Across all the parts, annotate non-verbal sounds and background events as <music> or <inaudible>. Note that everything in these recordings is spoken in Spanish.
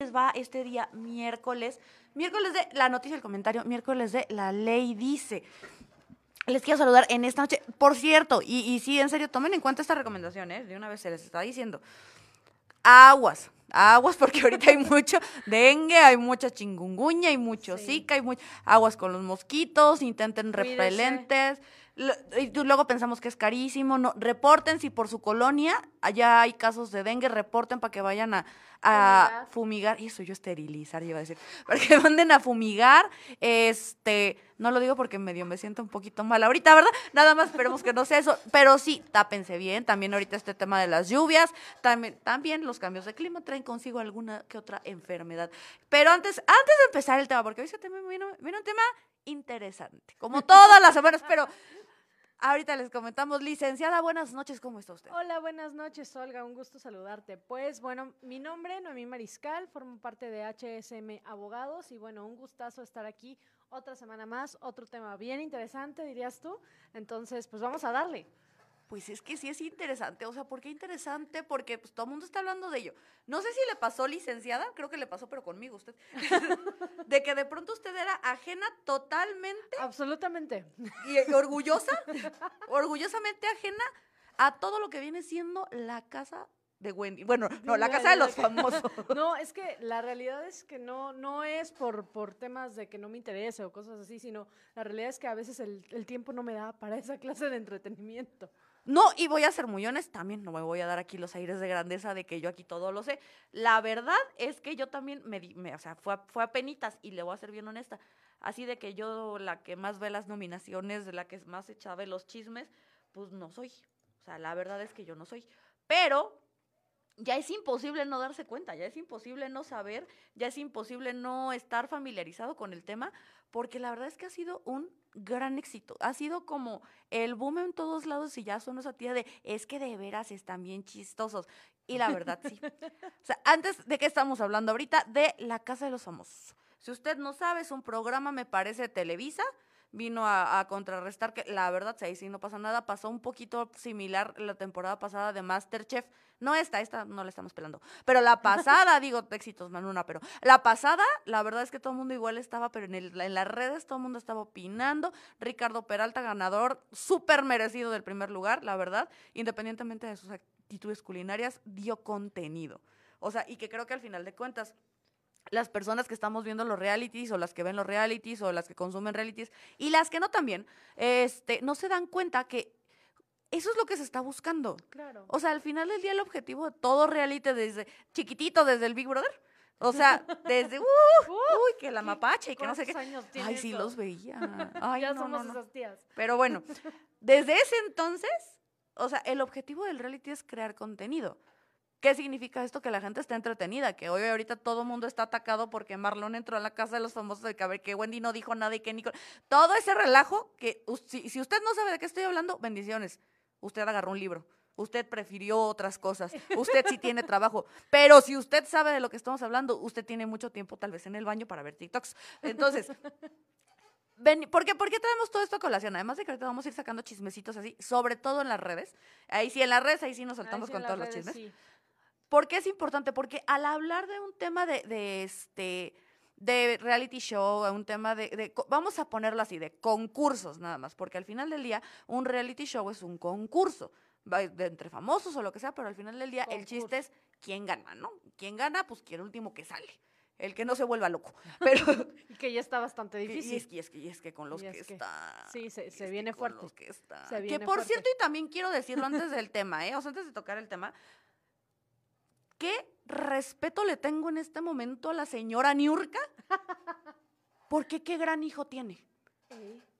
les va este día miércoles? Miércoles de la noticia del comentario, miércoles de la ley dice. Les quiero saludar en esta noche. Por cierto, y, y sí, en serio, tomen en cuenta esta recomendación, ¿eh? De una vez se les está diciendo. Aguas, aguas, porque ahorita hay <laughs> mucho dengue, hay mucha chingunguña, hay mucho Sí. zika, hay mucho aguas con los mosquitos, intenten Cuídese. repelentes. Y luego pensamos que es carísimo. No, reporten si por su colonia allá hay casos de dengue, reporten para que vayan a, a fumigar. Y eso yo esterilizar, iba a decir. <laughs> Para que manden a fumigar. Este, no lo digo porque medio me siento un poquito mal ahorita, ¿verdad? Nada más esperemos que no sea eso. Pero sí, tápense bien. También ahorita este tema de las lluvias. También, también los cambios de clima traen consigo alguna que otra enfermedad. Pero antes, antes de empezar el tema, porque hoy se tema vino, vino un tema interesante, como todas las semanas, pero ahorita les comentamos. Licenciada, buenas noches, ¿cómo está usted? Hola, buenas noches, Olga. Un gusto saludarte. Pues bueno, mi nombre, Noemí Mariscal, formo parte de HSM Abogados y bueno, un gustazo estar aquí otra semana más, otro tema bien interesante, dirías tú. Entonces, pues vamos a darle. Pues es que sí es interesante, o sea, ¿por qué interesante? Porque pues todo el mundo está hablando de ello. No sé si le pasó, licenciada, creo que le pasó, pero conmigo usted, <laughs> de que de pronto usted era ajena totalmente Absolutamente. y orgullosa, <laughs> orgullosamente ajena a todo lo que viene siendo la casa de Wendy. Bueno, no, la casa de los <laughs> famosos. No, es que la realidad es que no, no es por, por temas de que no me interese o cosas así, sino la realidad es que a veces el, el tiempo no me da para esa clase de entretenimiento. No, y voy a ser muy honesta, también no me voy a dar aquí los aires de grandeza de que yo aquí todo lo sé. La verdad es que yo también me, di- o sea, fue a, fue a penitas y le voy a ser bien honesta. Así de que yo la que más ve las nominaciones, la que más echaba los chismes, pues no soy. O sea, la verdad es que yo no soy. Pero ya es imposible no darse cuenta, ya es imposible no saber, ya es imposible no estar familiarizado con el tema, porque la verdad es que ha sido un gran éxito. Ha sido como el boom en todos lados y ya son esa tía de, es que de veras están bien chistosos. Y la verdad, sí. O sea, antes de qué estamos hablando ahorita, de La Casa de los Famosos. Si usted no sabe, es un programa, me parece, de Televisa. Vino a, a contrarrestar que la verdad, si ahí sí no pasa nada, pasó un poquito similar la temporada pasada de Masterchef. No esta, esta no la estamos pelando. Pero la pasada, <laughs> digo, éxitos, Manuna, pero la pasada, la verdad es que todo el mundo igual estaba, pero en, el- en las redes todo el mundo estaba opinando. Ricardo Peralta, ganador, súper merecido del primer lugar, la verdad, independientemente de sus actitudes culinarias, dio contenido. O sea, y que creo que al final de cuentas, las personas que estamos viendo los realities o las que ven los realities o las que consumen realities y las que no también, este, no se dan cuenta que eso es lo que se está buscando. Claro. O sea, al final del día el objetivo de todo reality desde chiquitito, desde el Big Brother, o sea, <laughs> desde, uh, uy, que la mapache y que no sé qué. ¿Cuántos años tiene Ay, sí los veía. <laughs> Ay, ya no, somos no, no. esas tías. Pero bueno, <laughs> desde ese entonces, o sea, el objetivo del reality es crear contenido. ¿Qué significa esto? Que la gente está entretenida, que hoy ahorita todo el mundo está atacado porque Marlon entró a la casa de los famosos de que, a ver, que Wendy no dijo nada y que Nicole... Todo ese relajo que si, si usted no sabe de qué estoy hablando, bendiciones. Usted agarró un libro. Usted prefirió otras cosas. Usted sí tiene trabajo. Pero si usted sabe de lo que estamos hablando, usted tiene mucho tiempo tal vez en el baño para ver TikToks. Entonces, ¿por, qué, ¿Por qué traemos todo esto a colación? Además de que ahorita vamos a ir sacando chismecitos así, sobre todo en las redes. Ahí sí, en las redes, ahí sí nos Ahí saltamos sí, con todos las los redes, chismes. sí. ¿Por qué es importante? Porque al hablar de un tema de, de este de reality show, a un tema de, vamos a ponerlo así, de concursos nada más, porque al final del día un reality show es un concurso, de entre famosos o lo que sea, pero al final del día el chiste es quién gana, ¿no? ¿Quién gana? Pues quién último que sale, el que no se vuelva loco. <laughs> Pero Y que ya está bastante difícil. Y es, que- y es que, y es que con los que es que- está. sí, se- viene con fuerte. los que está. Se que por fuerte. cierto, y también quiero decirlo antes del <laughs> tema, ¿eh? O sea, antes de tocar el tema. ¿Qué respeto le tengo en este momento a la señora Niurka? <laughs> Porque qué gran hijo tiene.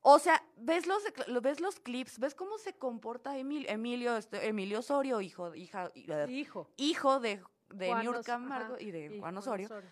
O sea, ves los, lo- ves los clips, ves cómo se comporta Emil- Emilio, este, Emilio Osorio, hijo, hija, Hijo. hijo de, de Niurka Margo y de Juan Osorio Osorio.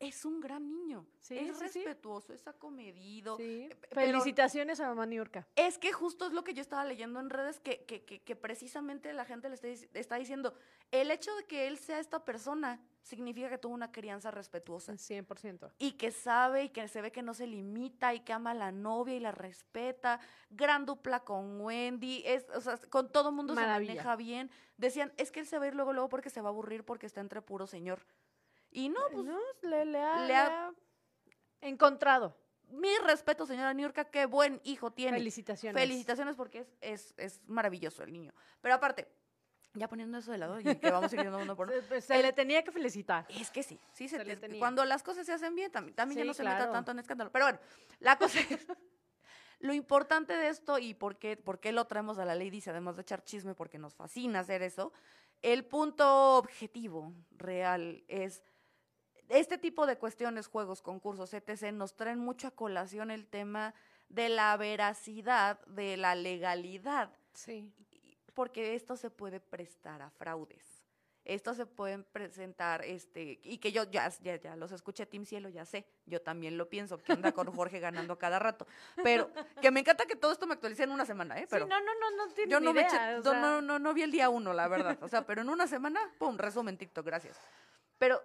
Es un gran niño. Sí, es sí, sí. respetuoso, es acomedido. Eh, Felicitaciones a mamá Niurka. Es que justo es lo que yo estaba leyendo en redes, que, que, que, que precisamente la gente le está, dic- está diciendo, el hecho de que él sea esta persona significa que tuvo una crianza respetuosa. 100%. Y que sabe y que se ve que no se limita y que ama a la novia y la respeta. Gran dupla con Wendy, es, o sea, con todo mundo se maneja bien. Decían, es que él se va a ir luego, luego porque se va a aburrir porque está entre puro señor. Y no, pues No, le, le ha, le encontrado. mi respeto, señora Niurka, qué buen hijo tiene. Felicitaciones. Felicitaciones porque es, es, es maravilloso el niño. Pero aparte, ya poniendo eso de lado y que vamos siguiendo uno por <laughs> uno. Se, pues, le tenía que felicitar. Es que sí, sí se Se le te- tenía. cuando las cosas se hacen bien, también, también ya no se meta claro. tanto en escándalo. Pero bueno, la cosa es, <laughs> lo importante de esto y por qué, por qué lo traemos a la ley, dice, además de echar chisme, porque nos fascina hacer eso, el punto objetivo real es, este tipo de cuestiones, juegos, concursos, etc., nos traen mucho a colación el tema de la veracidad, de la legalidad Sí. porque esto se puede prestar a fraudes. Esto se pueden presentar, este, y que yo ya, ya, ya los escuché Team Cielo, ya sé, yo también lo pienso, que anda con Jorge <laughs> ganando cada rato. Pero que me encanta que todo esto me actualice en una semana, ¿eh? Pero sí, no, no, no, no tiene yo no me eché- o no, no, no, no vi el día uno, la verdad. O sea, pero en una semana, pum, resumen TikTok, gracias. Pero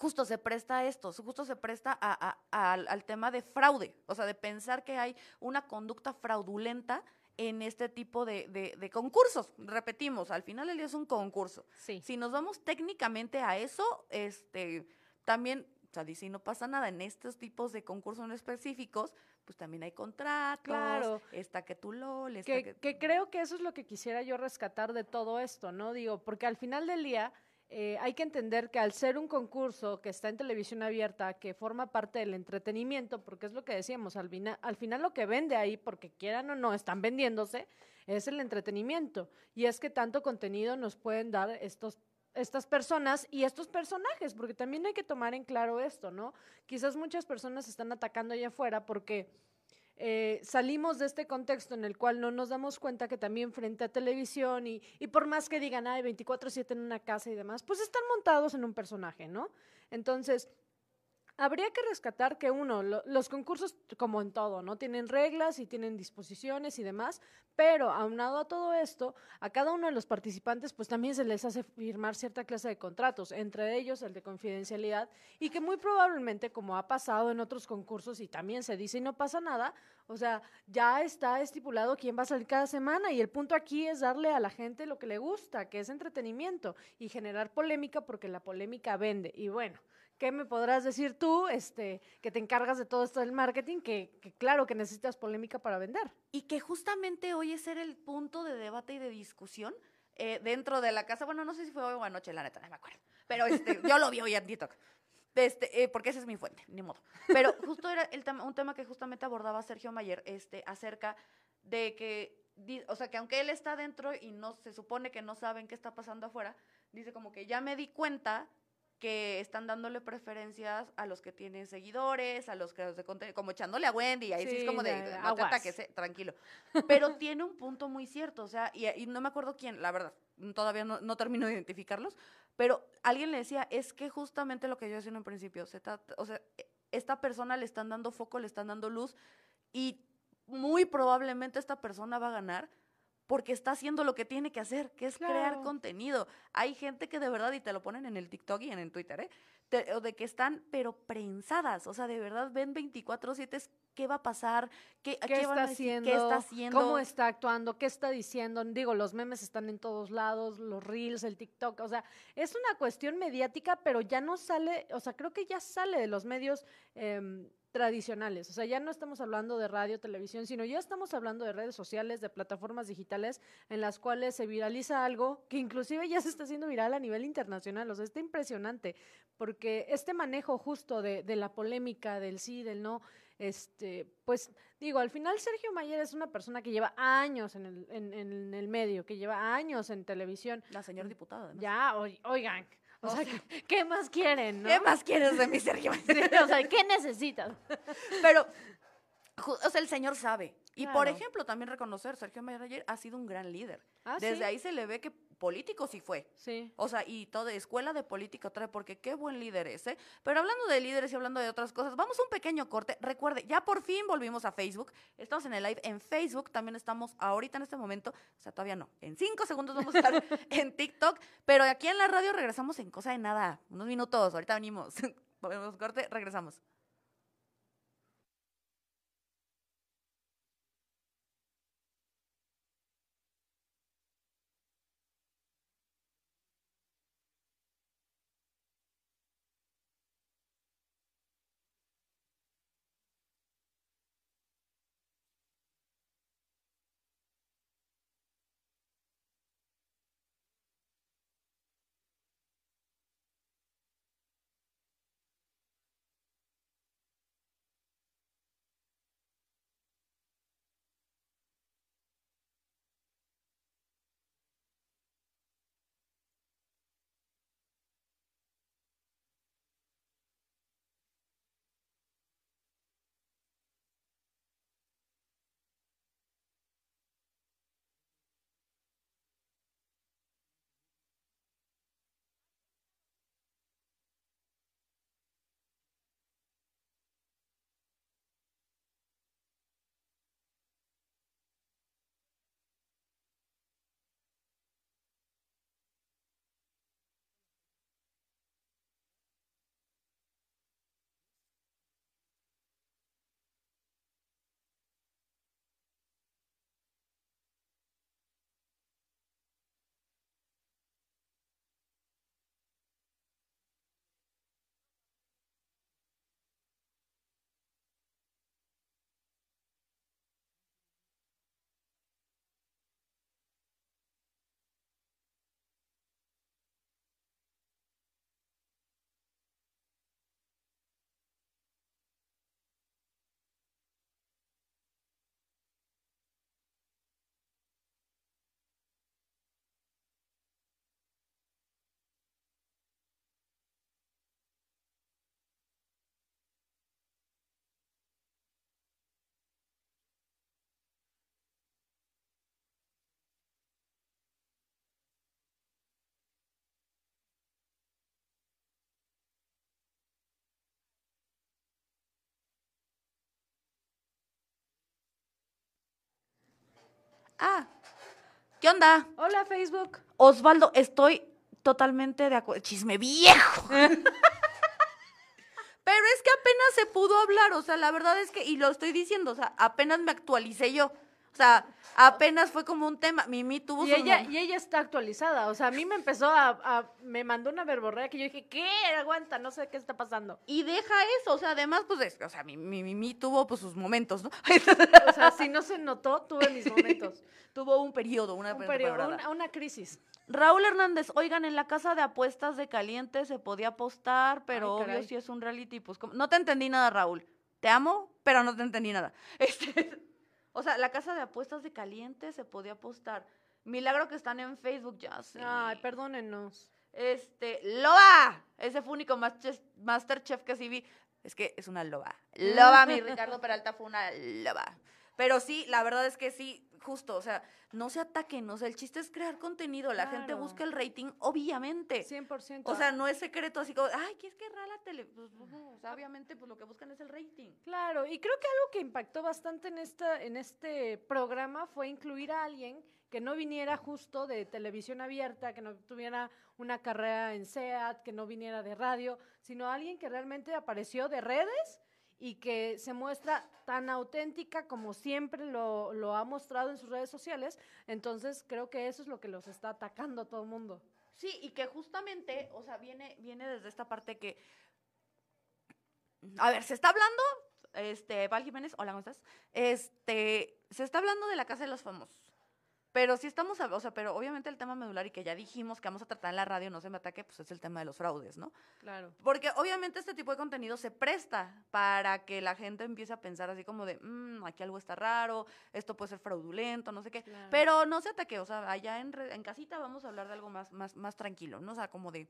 justo se presta a esto, justo se presta a- a- a- al, tema de fraude, o sea, de pensar que hay una conducta fraudulenta en este tipo de, de- de concursos. Repetimos, al final del día es un concurso. Sí. Si nos vamos técnicamente a eso, este, también, o sea, dice, no pasa nada, en estos tipos de concursos en específicos, pues también hay contratos, Claro. está que tú LOL, está que, que... que creo que eso es lo que quisiera yo rescatar de todo esto, ¿no? Digo, porque al final del día eh, hay que entender que al ser un concurso que está en televisión abierta, que forma parte del entretenimiento, porque es lo que decíamos, al, al final lo que vende ahí, porque quieran o no, están vendiéndose, es el entretenimiento. Y es que tanto contenido nos pueden dar estos estas personas y estos personajes, porque también hay que tomar en claro esto, ¿no? Quizás muchas personas están atacando allá afuera porque eh, salimos de este contexto en el cual no nos damos cuenta que también frente a televisión y, y por más que digan, ay, 24/7 en una casa y demás, pues están montados en un personaje, ¿no? Entonces, habría que rescatar que uno, lo- los concursos, como en todo, ¿no? Tienen reglas y tienen disposiciones y demás, pero aunado a todo esto, a cada uno de los participantes, pues también se les hace firmar cierta clase de contratos, entre ellos el de confidencialidad, y que muy probablemente, como ha pasado en otros concursos y también se dice y no pasa nada, o sea, ya está estipulado quién va a salir cada semana y el punto aquí es darle a la gente lo que le gusta, que es entretenimiento y generar polémica porque la polémica vende. Y bueno, ¿qué me podrás decir tú, este, que te encargas de todo esto del marketing, que, que claro que necesitas polémica para vender? Y que justamente hoy es el punto de debate y de discusión eh, dentro de la casa. Bueno, no sé si fue hoy o anoche, la neta, no me acuerdo. Pero este, yo lo vi hoy en TikTok. Este, eh, porque esa es mi fuente, ni modo. Pero justo era el un tema que justamente abordaba Sergio Mayer este, acerca de que, o sea, que aunque él está dentro y no se supone que no saben qué está pasando afuera, dice como que ya me di cuenta que están dándole preferencias a los que tienen seguidores, a los creadores de contenido, como echándole a Wendy, ahí sí, es Sí, como de, de- no te ataques, eh, tranquilo. Pero tiene un punto muy cierto, o sea, y, y no me acuerdo quién, la verdad, todavía no, no termino de identificarlos, pero alguien le decía, es que justamente lo que yo decía en un principio, se trata- o sea, e- esta persona le están dando foco, le están dando luz, y muy probablemente esta persona va a ganar porque está haciendo lo que tiene que hacer, que es crear contenido. Hay gente que de verdad, y te lo ponen en el TikTok y en el Twitter, ¿eh? Te- o de que están, pero prensadas, o sea, de verdad ven 24/7 es qué va a pasar, qué, a ¿Qué, van está a decir, haciendo? qué está haciendo. ¿Cómo está actuando? ¿Qué está diciendo? Digo, los memes están en todos lados, los reels, el TikTok, o sea, es una cuestión mediática, pero ya no sale, o sea, creo que ya sale de los medios em, tradicionales, o sea, ya no estamos hablando de radio, televisión, sino ya estamos hablando de redes sociales, de plataformas digitales en las cuales se viraliza algo que inclusive ya se está haciendo viral a nivel internacional, o sea, está impresionante, porque este manejo justo de, de la polémica, del sí, del no, este, pues digo, al final Sergio Mayer es una persona que lleva años en el, en, en el medio, que lleva años en televisión. La señora diputada, además. Ya, oi- oigan, o O sea, sea, ¿qué, más quieren? no? ¿Qué más quieres de mi Sergio? <laughs> Sí, o sea, ¿qué necesitas? <laughs> Pero, o sea, el señor sabe. Y por ejemplo, también reconocer, Sergio Mayer ayer ha sido un gran líder. Ah, Desde ¿sí? ahí se le ve que político sí fue. Sí. O sea, y toda escuela de política trae, porque qué buen líder es, ¿eh? Pero hablando de líderes y hablando de otras cosas, vamos a un pequeño corte. Recuerde, ya por fin volvimos a Facebook. Estamos en el live en Facebook. También estamos ahorita en este momento, o sea, todavía no. En cinco segundos vamos a estar <laughs> en TikTok. Pero aquí en la radio regresamos en cosa de nada. Unos minutos. Ahorita venimos. <laughs> Volvemos corte, regresamos. Ah, ¿qué onda? Hola, Facebook. Osvaldo, estoy totalmente de acuerdo. Chisme viejo. <laughs> Pero es que apenas se pudo hablar, o sea, la verdad es que, y lo estoy diciendo, o sea, apenas me actualicé yo. O sea, apenas fue como un tema. Mimi tuvo Y su ella, y ella está actualizada. O sea, a mí me empezó a, a- Me mandó una verborrea que yo dije, ¿qué? Aguanta, no sé qué está pasando. Y deja eso, o sea, además, pues, es- o sea, mi, mi Mimi tuvo pues sus momentos, ¿no? <laughs> O sea, si no se notó, tuve mis momentos. tuvo un periodo, una Un periodo, una, una crisis. Raúl Hernández, oigan, en la casa de apuestas de caliente se podía apostar, pero Ay, obvio si es un reality, pues ¿cómo? no te entendí nada, Raúl. Te amo, pero no te entendí nada. <laughs> Este, o sea, la casa de apuestas de caliente se podía apostar. Milagro que están en Facebook, ya sé. Ay, perdónenos. Este, Loba, ese fue único Masterchef, Masterchef que sí vi. Es que es una loba. Loba, mi <laughs> Ricardo Peralta fue una loba. Pero sí, la verdad es que sí, justo, o sea, no se ataquen, o sea, el chiste es crear contenido, la gente busca el rating, obviamente. 100%. O sea, no es secreto así como, ay, ¿qué es que rara tele? Pues, o sea, obviamente, pues lo que buscan es el rating. Claro, y creo que algo que impactó bastante en, esta, en este programa fue incluir a alguien que no viniera justo de televisión abierta, que no tuviera una carrera en SEAT, que no viniera de radio, sino alguien que realmente apareció de redes y que se muestra tan auténtica como siempre lo, lo ha mostrado en sus redes sociales. Entonces creo que eso es lo que los está atacando a todo el mundo. Sí, y que justamente, o sea, viene, viene desde esta parte que. A ver, se está hablando, este, Val Jiménez, hola, ¿cómo estás? Este, se está hablando de la casa de los famosos. Pero sí estamos, o sea, pero obviamente el tema medular y que ya dijimos que vamos a tratar en la radio, no se me ataque, pues es el tema de los fraudes, ¿no? Claro. Porque obviamente este tipo de contenido se presta para que la gente empiece a pensar así como de, "Mm, aquí algo está raro, esto puede ser fraudulento, no sé qué. Claro. Pero no se ataque, o sea, allá en, re- en casita vamos a hablar de algo más, más, más tranquilo, ¿no? O sea, como de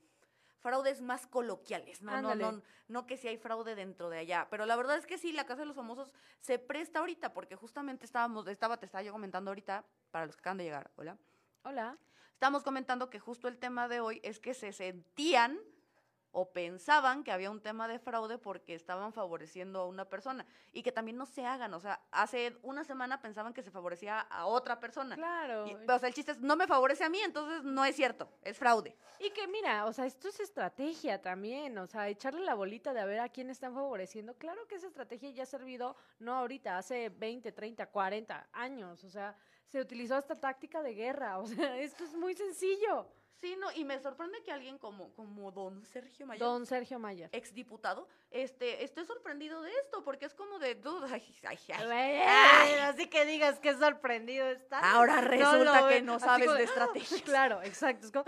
fraudes más coloquiales, ¿no? No, Ándale. no, no que si hay fraude dentro de allá. Pero la verdad es que sí, la Casa de los Famosos se presta ahorita, porque justamente estábamos, estaba, te estaba yo comentando ahorita, para los que acaban de llegar, hola. Hola. Estábamos comentando que justo el tema de hoy es que se sentían o pensaban que había un tema de fraude porque estaban favoreciendo a una persona y que también no se hagan, o sea, hace una semana pensaban que se favorecía a otra persona. Claro. Y, o sea, el chiste es, no me favorece a mí, entonces no es cierto, es fraude. Y que mira, o sea, esto es estrategia también, o sea, echarle la bolita de a ver a quién están favoreciendo. Claro que esa estrategia ya ha servido, no ahorita, hace 20, 30, 40 años, o sea, se utilizó esta táctica de guerra, <laughs> o sea, esto es muy sencillo. Sí, no, y me sorprende que alguien como, como don Sergio Mayer, Don Sergio Mayer. exdiputado, este, esté sorprendido de esto, porque es como de, dude, ay, ay, ay, Ay, Ay. así que digas que sorprendido está. Ahora resulta que no sabes como de ¡ah! estrategias. Claro, exacto. Es como,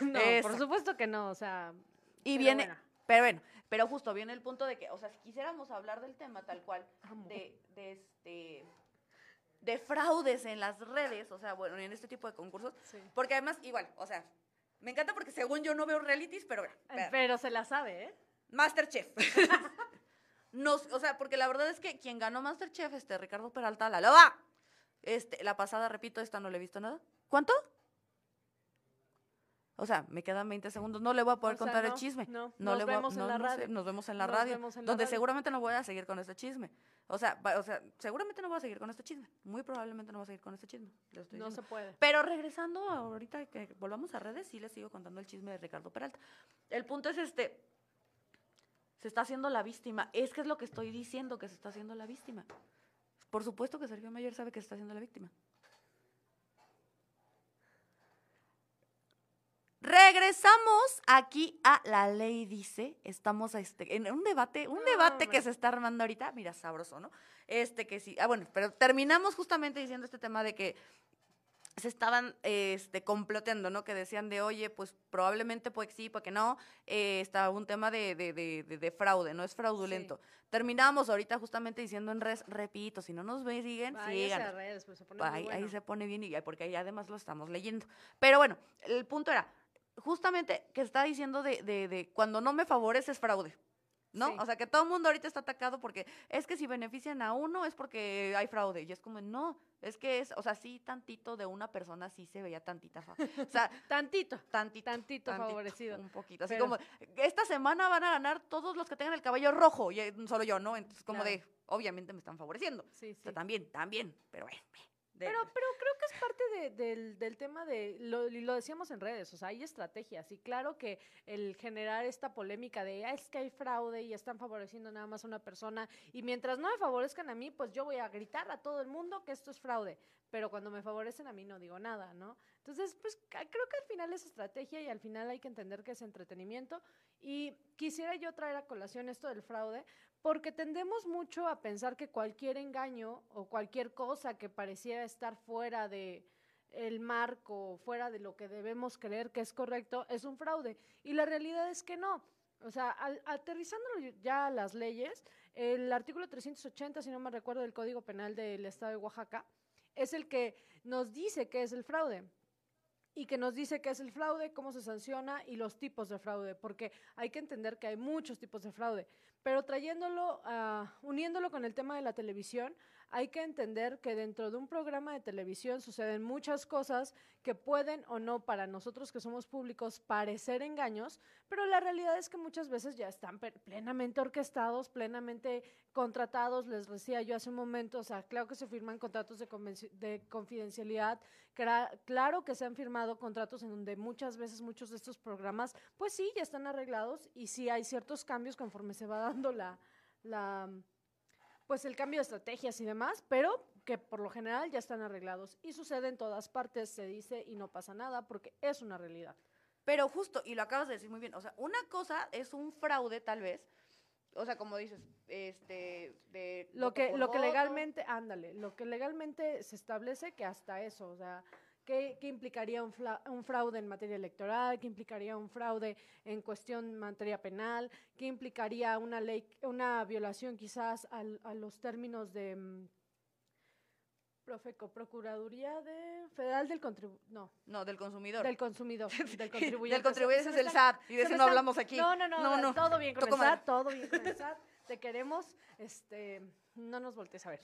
no, por supuesto que no, o sea. Y viene, bueno. pero bueno, pero justo viene el punto de que, o sea, si quisiéramos hablar del tema tal cual, Amo. de, de este de fraudes en las redes, o sea, bueno, en este tipo de concursos, Sí. porque además, igual, o sea, me encanta porque según yo no veo realities, pero bueno, vea, Pero se la sabe, ¿eh? Masterchef. <laughs> Nos, o sea, porque la verdad es que quien ganó Masterchef, este Ricardo Peralta, la loba. Este, la pasada, repito, esta no le he visto nada. ¿Cuánto? O sea, me quedan 20 segundos. No le voy a poder O sea, contar el no, chisme. no. No Nos le voy a- vemos en no, la no sé, radio. nos vemos en la Nos radio. en la donde radio. seguramente no voy a seguir con este chisme. O sea, va- o sea, seguramente no voy a seguir con este chisme. Muy probablemente no voy a seguir con este chisme. No diciendo. se puede. Pero regresando ahorita que volvamos a redes, sí les sigo contando el chisme de Ricardo Peralta. El punto es este. Se está haciendo la víctima. Es que es lo que estoy diciendo, que se está haciendo la víctima. Por supuesto que Sergio Mayer sabe que se está haciendo la víctima. Regresamos aquí a la ley dice, estamos este, en un debate, un debate que se está armando ahorita, mira, sabroso, ¿no? Este que sí, ah bueno, pero terminamos justamente diciendo este tema de que se estaban este, comploteando, ¿no? Que decían de, oye, pues probablemente pues sí, pues que no, eh, está un tema de, de, de, de- de fraude, no es fraudulento. Terminamos ahorita justamente diciendo en redes, repito, si no nos ven, siguen, sigan. redes, pues se pone Ahí, ahí se pone bien y porque ahí además lo estamos leyendo. Pero bueno, el punto era, justamente que está diciendo de, de, de cuando no me favorece es fraude. ¿No? Sí. O sea, que todo el mundo ahorita está atacado porque es que si benefician a uno es porque hay fraude. Y es como, no, es que es, o sea, sí, tantito de una persona sí se veía tantita. O sea, <laughs> Tantito. tantito. Tantito favorecido. Un poquito. Así Pero- como, esta semana van a ganar todos los que tengan el cabello rojo y eh, solo yo, ¿no? Entonces, como Claro. de, obviamente me están favoreciendo. Sí, O sea, sí. también, también, pero Pero, pero creo que es parte de- del, tema de, lo, lo decíamos en redes, o sea, hay estrategias y claro que el generar esta polémica de, "Ah, es que hay fraude y están favoreciendo nada más a una persona y mientras no me favorezcan a mí, pues yo voy a gritar a todo el mundo que esto es fraude, pero cuando me favorecen a mí no digo nada, ¿no? Entonces, pues creo que al final es estrategia y al final hay que entender que es entretenimiento y quisiera yo traer a colación esto del fraude porque tendemos mucho a pensar que cualquier engaño o cualquier cosa que pareciera estar fuera de el marco, fuera de lo que debemos creer que es correcto, es un fraude. Y la realidad es que no. O sea, al- aterrizándolo ya a las leyes, el artículo 380, si no me recuerdo, del Código Penal del Estado de Oaxaca, es el que nos dice qué es el fraude y que nos dice qué es el fraude, cómo se sanciona y los tipos de fraude, porque hay que entender que hay muchos tipos de fraude. Pero trayéndolo, ah, uniéndolo con el tema de la televisión, hay que entender que dentro de un programa de televisión suceden muchas cosas que pueden o no para nosotros que somos públicos parecer engaños, pero la realidad es que muchas veces ya están plenamente orquestados, plenamente contratados, les decía yo hace un momento, o sea, claro que se firman contratos de, confidencialidad, claro que se han firmado contratos en donde muchas veces muchos de estos programas, pues sí, ya están arreglados y sí hay ciertos cambios conforme se va dando la, la pues el cambio de estrategias y demás, pero que por lo general ya están arreglados y sucede en todas partes, se dice y no pasa nada porque es una realidad. Pero justo, y lo acabas de decir muy bien, o sea, una cosa es un fraude tal vez, o sea, como dices, este, de... Lo que, lo que legalmente, ándale, lo que legalmente se establece que hasta eso, o sea, ¿qué, qué implicaría un, fraude en materia electoral? ¿Qué implicaría un fraude en cuestión en materia penal? ¿Qué implicaría una ley, una violación quizás a los términos de mm, Profeco, Procuraduría de Federal del Contribu no, No, del consumidor. del consumidor, <laughs> del contribuyente. Del contribuyente es el SAT, y de me no hablamos aquí. No, no, no, No, no. todo bien con el. SAT, todo bien con el SAT. Te queremos, este, no nos voltees a ver.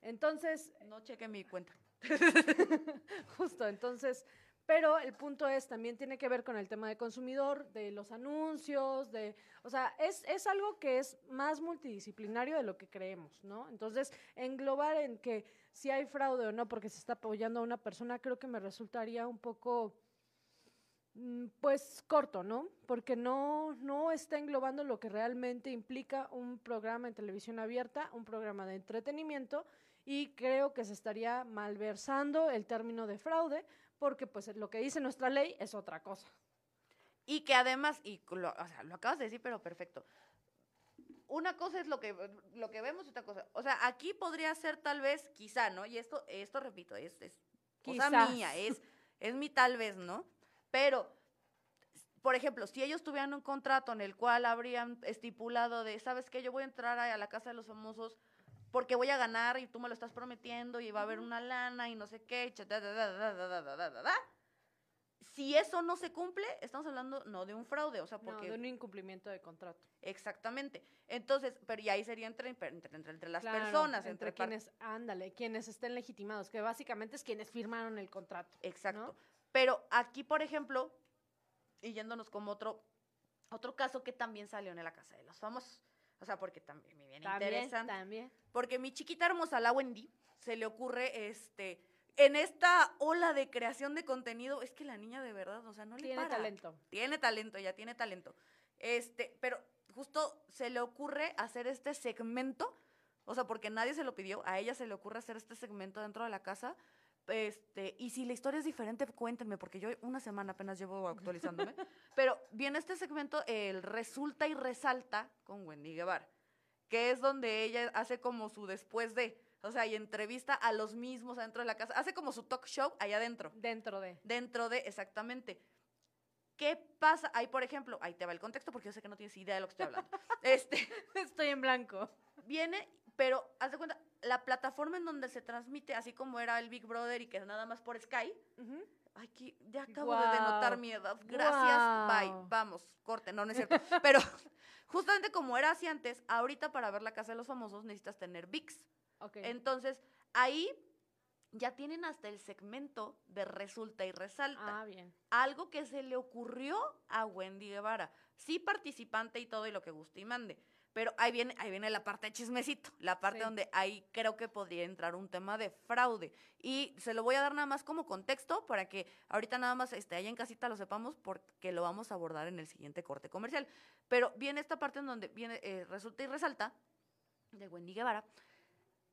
Entonces, No cheque mi cuenta. <laughs> justo, entonces, pero el punto es, también tiene que ver con el tema de consumidor, de los anuncios, de, o sea, es, es algo que es más multidisciplinario de lo que creemos, ¿no? Entonces, englobar en que si hay fraude o no porque se está apoyando a una persona, creo que me resultaría un poco mm, pues corto, ¿no? Porque no, no está englobando lo que realmente implica un programa en televisión abierta, un programa de entretenimiento, y creo que se estaría malversando el término de fraude, porque pues lo que dice nuestra ley es otra cosa. Y que además, y lo, o sea, lo acabas de decir, pero perfecto. Una cosa es lo que, lo que vemos y otra cosa. O sea, aquí podría ser tal vez, quizá, ¿no? Y esto, esto repito, es, es cosa Quizás. mía, es, es mi tal vez, ¿no? Pero, por ejemplo, si ellos tuvieran un contrato en el cual habrían estipulado de, ¿sabes qué? Yo voy a entrar a, a la casa de los famosos porque voy a ganar y tú me lo estás prometiendo y va a haber una lana y no sé qué. Si eso no se cumple, estamos hablando no de un fraude, o sea, porque... No, de un incumplimiento de contrato. Exactamente. Entonces, pero y ahí sería entre, entre, entre, entre las claro, personas. Entre, entre quienes, ándale, quienes estén legitimados, que básicamente es quienes firmaron el contrato. Exacto. ¿no? Pero aquí, por ejemplo, y yéndonos como otro, otro caso que también salió en la Casa de los Famosos o sea, porque también me viene También, interesante. también. Porque mi chiquita hermosa, la Wendy, se le ocurre, este, en esta ola de creación de contenido, es que la niña de verdad, o sea, no le Tiene para. talento. Tiene talento, ya tiene talento. Este, pero justo se le ocurre hacer este segmento, o sea, porque nadie se lo pidió, a ella se le ocurre hacer este segmento dentro de la casa. Este, y si la historia es diferente, cuéntenme, porque yo una semana apenas llevo actualizándome. <laughs> pero viene este segmento, el resulta y resalta con Wendy Guevara, que es donde ella hace como su después de, o sea, y entrevista a los mismos adentro de la casa, hace como su talk show allá adentro Dentro de. dentro de, exactamente. ¿Qué pasa? Ahí, por ejemplo, ahí te va el contexto porque yo sé que no tienes idea de lo que estoy hablando. <laughs> Este, Estoy en blanco. viene, pero haz de cuenta, la plataforma en donde se transmite, así como era el Big Brother y que es nada más por Sky. Ay, que ya acabo de denotar mi edad. Gracias, bye. Vamos, corte. No, no es cierto. <laughs> Pero justamente como era así antes, ahorita para ver la casa de los famosos necesitas tener VIX. Ok. Entonces, ahí ya tienen hasta el segmento de resulta y resalta ah, bien. algo que se le ocurrió a Wendy Guevara. Sí participante y todo y lo que guste y mande. Pero ahí viene, ahí viene la parte de chismecito, la parte Sí. donde ahí creo que podría entrar un tema de fraude. Y se lo voy a dar nada más como contexto para que ahorita nada más este, allá en casita lo sepamos porque lo vamos a abordar en el siguiente corte comercial. Pero viene esta parte en donde viene, eh, resulta y resalta de Wendy Guevara.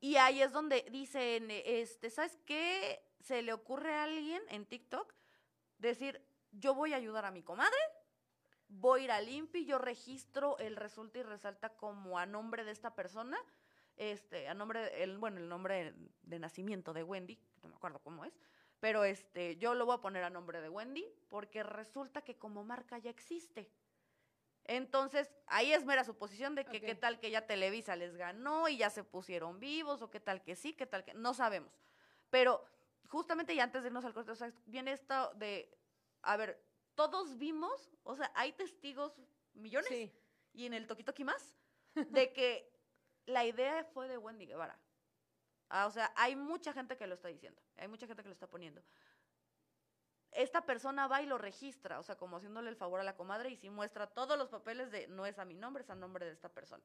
Y ahí es donde dicen, este, ¿sabes qué? Se le ocurre a alguien en TikTok decir, yo voy a ayudar a mi comadre, voy a ir al INPI, yo registro el resulta y resalta como a nombre de esta persona, este, a nombre, el, bueno, el nombre de nacimiento de Wendy, no me acuerdo cómo es, pero este, yo lo voy a poner a nombre de Wendy porque resulta que como marca ya existe. Entonces, ahí es mera suposición de que qué tal que ya Televisa les ganó y ya se pusieron vivos, o qué tal que sí, qué tal que no sabemos. Pero justamente y antes de irnos al corte, o sea, viene esto de, a ver, todos vimos, o sea, hay testigos millones Sí. y en el Toki más, de que la idea fue de Wendy Guevara. Ah, o sea, hay mucha gente que lo está diciendo, hay mucha gente que lo está poniendo. Esta persona va y lo registra, o sea, como haciéndole el favor a la comadre y sí muestra todos los papeles de no es a mi nombre, es a nombre de esta persona.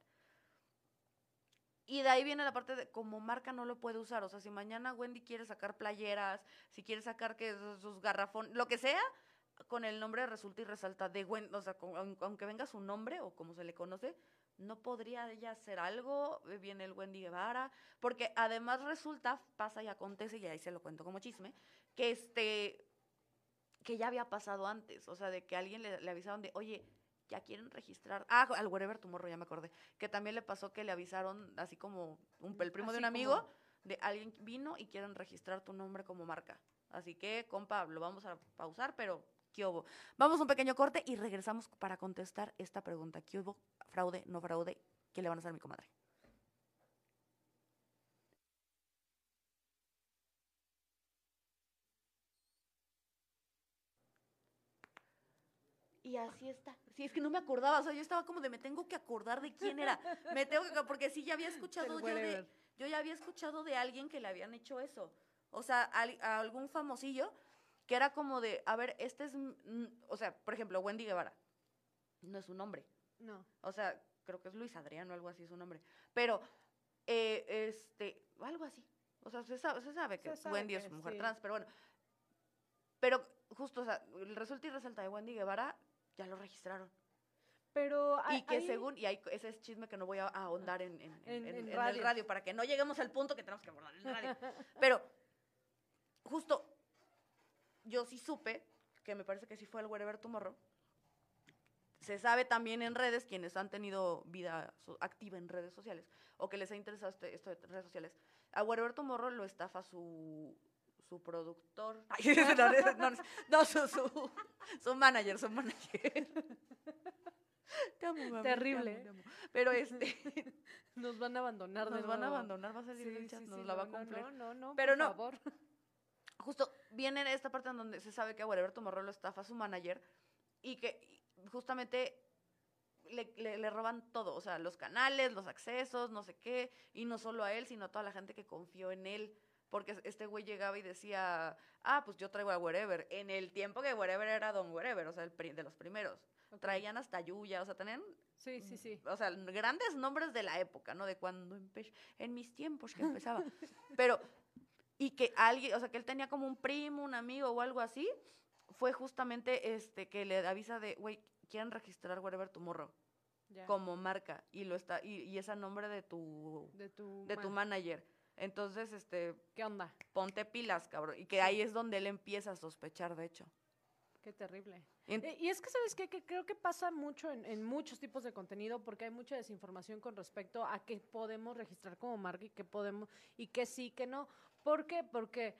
Y de ahí viene la parte de como marca no lo puede usar, o sea, si mañana Wendy quiere sacar playeras, si quiere sacar que sus- garrafón, lo que sea, con el nombre resulta y resalta de Wendy, o sea, con- aun- aunque venga su nombre o como se le conoce, no podría ella hacer algo, Eh, viene el Wendy Guevara, porque además resulta, pasa y acontece, y ahí se lo cuento como chisme, que este, que ya había pasado antes, o sea, de que alguien le, le avisaron de, oye, ya quieren registrar, ah, al Wherever Tomorrow, ya me acordé, que también le pasó que le avisaron, así como un, el primo de un amigo, como- de alguien vino y quieren registrar tu nombre como marca. Así que, compa, lo vamos a pausar, pero Vamos a un pequeño corte y regresamos para contestar esta pregunta. ¿Qué hubo? ¿Fraude? ¿No fraude? ¿Qué le van a hacer a mi comadre? Y así está. Sí, es que no me acordaba, o sea, yo estaba como de me tengo que acordar de quién era. Me tengo que porque sí ya había escuchado yo de wherever. yo ya había escuchado de alguien que le habían hecho eso. O sea, a algún famosillo que era como de, a ver, este es, mm, o sea, por ejemplo, Wendy Guevara. No es su nombre. No. O sea, creo que es Luis Adrián o algo así su nombre. Pero, eh, este, algo así. O sea, se sabe, se sabe que Se sabe Wendy que es mujer sí. trans, pero bueno. Pero justo, o sea, el resulta y resalta de Wendy Guevara ya lo registraron. Pero Y hay- que hay- según, y hay, ese es chisme que no voy a ahondar en, en- en- En- en- en en el radio. radio, para que no lleguemos al punto que tenemos que abordar en el radio. Pero, justo, yo sí supe, que me parece que sí fue el Wherever Tomorrow, se sabe también en redes, quienes han tenido vida so- activa en redes sociales, o que les ha interesado este- esto de redes sociales, a Wherever Tomorrow lo estafa su, su productor, <laughs> Ay, no, no, no, no, su, su, su manager, su manager. <laughs> Te amo, mami, te Terrible. amo, te amo. Pero este, <laughs> nos van a abandonar de nos van a abandonar, va a salir Sí, chat, sí, nos sí, la va a no, no, cumplir. No, no, no, Pero por no. favor. Justo viene esta parte en donde se sabe que a Wherever Tomorrow lo estafa su manager y que justamente le, le- le roban todo, o sea, los canales, los accesos, no sé qué, y no solo a él, sino a toda la gente que confió en él. Porque este güey llegaba y decía, ah, pues yo traigo a Wherever. En el tiempo que Wherever era Don Wherever, o sea, el pri- de los primeros. Traían hasta Yuya, o sea, tenían Sí, sí, sí. o sea, grandes nombres de la época, ¿no? De cuando en mis tiempos que empezaba. <laughs> Pero, y que alguien, o sea, que él tenía como un primo, un amigo o algo así, fue justamente este que le avisa de, güey, quieren registrar Wherever Tomorrow Ya. como marca y lo está, y, y es a nombre de tu, De tu, de tu man. manager. Entonces, este, ¿Qué onda? ponte pilas, cabrón. Y que ahí es donde él empieza a sospechar, de hecho. Qué terrible. En- Eh, Y es que, ¿sabes qué? Que creo que pasa mucho en, en muchos tipos de contenido porque hay mucha desinformación con respecto a qué podemos registrar como marca y qué podemos, y qué sí, qué no. ¿Por qué? Porque,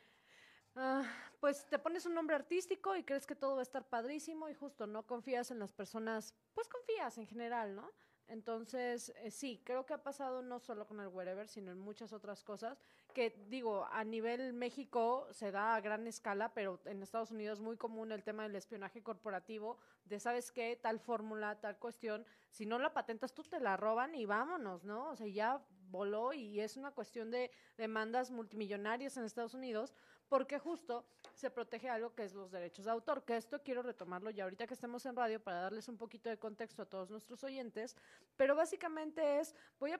ah, pues, te pones un nombre artístico y crees que todo va a estar padrísimo y justo no confías en las personas, pues confías en general, ¿no? Entonces, eh, sí, creo que ha pasado no solo con el wherever, sino en muchas otras cosas que digo, a nivel México se da a gran escala, pero en Estados Unidos es muy común el tema del espionaje corporativo, de sabes qué, tal fórmula, tal cuestión, si no la patentas tú te la roban y vámonos, ¿no? O sea, ya voló y es una cuestión de demandas multimillonarias en Estados Unidos, porque justo se protege algo que es los derechos de autor, que esto quiero retomarlo ya ahorita que estemos en radio para darles un poquito de contexto a todos nuestros oyentes, pero básicamente es, voy a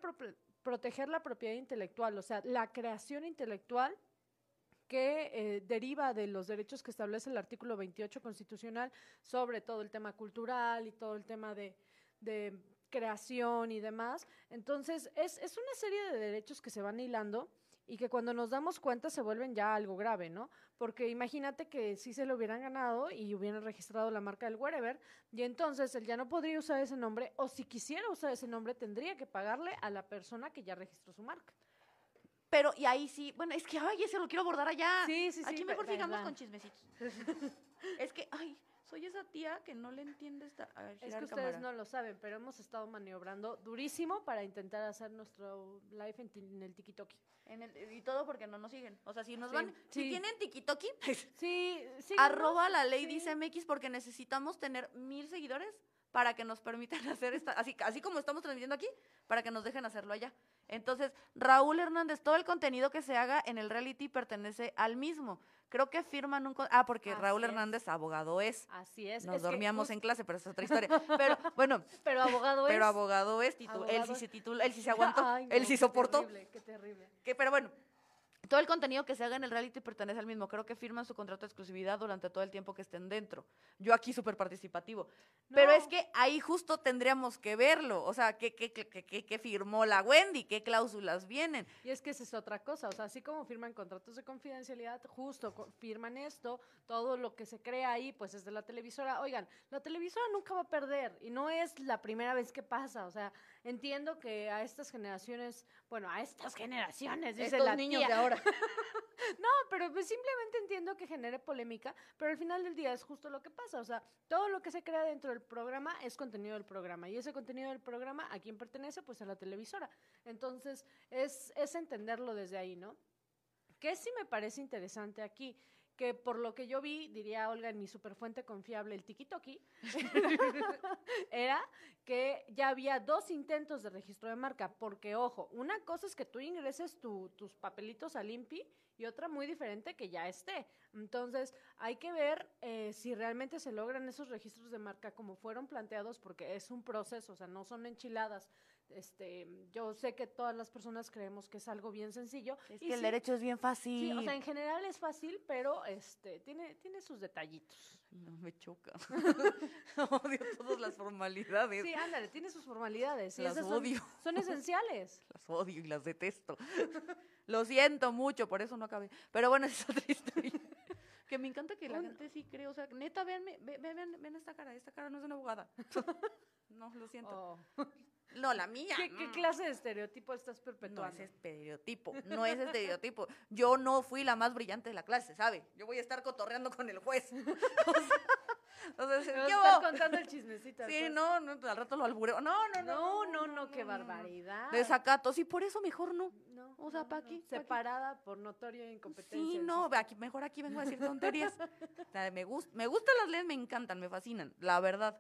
proteger la propiedad intelectual, o sea, la creación intelectual que eh, deriva de los derechos que establece el artículo 28 constitucional sobre todo el tema cultural y todo el tema de, de creación y demás. Entonces, es, es, una serie de derechos que se van hilando y que cuando nos damos cuenta se vuelven ya algo grave, ¿no? Porque imagínate que si se lo hubieran ganado y hubieran registrado la marca del wherever, y entonces él ya no podría usar ese nombre, o si quisiera usar ese nombre, tendría que pagarle a la persona que ya registró su marca. Pero, y ahí sí, bueno, es que, ay, ese lo quiero abordar allá. Sí, sí, sí. Aquí mejor sigamos con chismecitos. <laughs> es que, ay, soy esa tía que no le entiende esta. es que ustedes no lo saben, pero hemos estado maniobrando durísimo para intentar hacer nuestro live en, el TikTok. En el, y todo porque no nos siguen. O sea, si nos van, si tienen TikTok, <laughs> sí, arroba la ley dice MX porque necesitamos tener mil seguidores para que nos permitan <laughs> hacer esta, así, así como estamos transmitiendo aquí, para que nos dejen hacerlo allá. Entonces, Raúl Hernández, todo el contenido que se haga en el reality pertenece al mismo. Creo que firman un... Ah, porque Raúl Hernández abogado es. Así es. Nos dormíamos en clase, pero es otra historia. Pero <laughs> bueno. pero abogado es. Pero abogado es. Él sí se titula, él sí se aguantó, <laughs> él sí soportó. Qué terrible, qué terrible. Que, pero bueno, todo el contenido que se haga en el reality pertenece al mismo. Creo que firman su contrato de exclusividad durante todo el tiempo que estén dentro. Yo aquí súper participativo. Pero es que ahí justo tendríamos que verlo. O sea, ¿qué, qué, qué, qué, firmó la Wendy? ¿Qué cláusulas vienen? Y es que esa es otra cosa. O sea, así como firman contratos de confidencialidad, justo firman esto, todo lo que se crea ahí, pues es de la televisora. Oigan, la televisora nunca va a perder. Y no es la primera vez que pasa. O sea, entiendo que a estas generaciones, bueno, a estas generaciones, dice Estos niños de ahora. <laughs> no, pero pues simplemente entiendo que genere polémica, pero al final del día es justo lo que pasa, o sea, todo lo que se crea dentro del programa es contenido del programa y ese contenido del programa a quién pertenece, pues a la televisora. Entonces, es, es entenderlo desde ahí, ¿no? Que sí me parece interesante aquí que por lo que yo vi, diría Olga en mi superfuente confiable, el tiki-toki, <laughs> era que ya había dos intentos de registro de marca, porque ojo, una cosa es que tú ingreses tus papelitos al INPI y otra muy diferente que ya esté. Entonces, hay que ver eh, si realmente se logran esos registros de marca como fueron planteados, porque es un proceso, o sea, no son enchiladas este, yo sé que todas las personas creemos que es algo bien sencillo. Es que el derecho es bien fácil. Sí, o sea, en general es fácil, pero este, tiene, tiene sus detallitos. No me choca. <laughs> <laughs> odio todas las formalidades. Sí, ándale, tiene sus formalidades. Las odio. Son, esenciales. <laughs> las odio y las detesto. Lo siento mucho, por eso no acabé. Pero bueno, es otra historia. que me encanta que la gente sí cree, o sea, neta, véanme, ven, ven, esta cara, esta cara no es una abogada. no, lo siento. Oh. No, la mía. ¿Qué, ¿Qué, clase de estereotipo estás perpetuando? No es estereotipo, no es estereotipo. Yo no fui la más brillante de la clase, ¿sabe? Yo voy a estar cotorreando con el juez. <laughs> O sea, ¿qué estar contando el chismecito. Sí, no, no, al rato lo albureo. No, no, no. No, no, no, qué barbaridad. Desacato, sí, por eso mejor no. No. O sea, ¿para aquí Separada por notoria incompetencia. Sí, no, aquí, mejor aquí vengo a decir tonterías. <laughs> o sea, me, gust, me gustan las leyes, me encantan, me fascinan, la verdad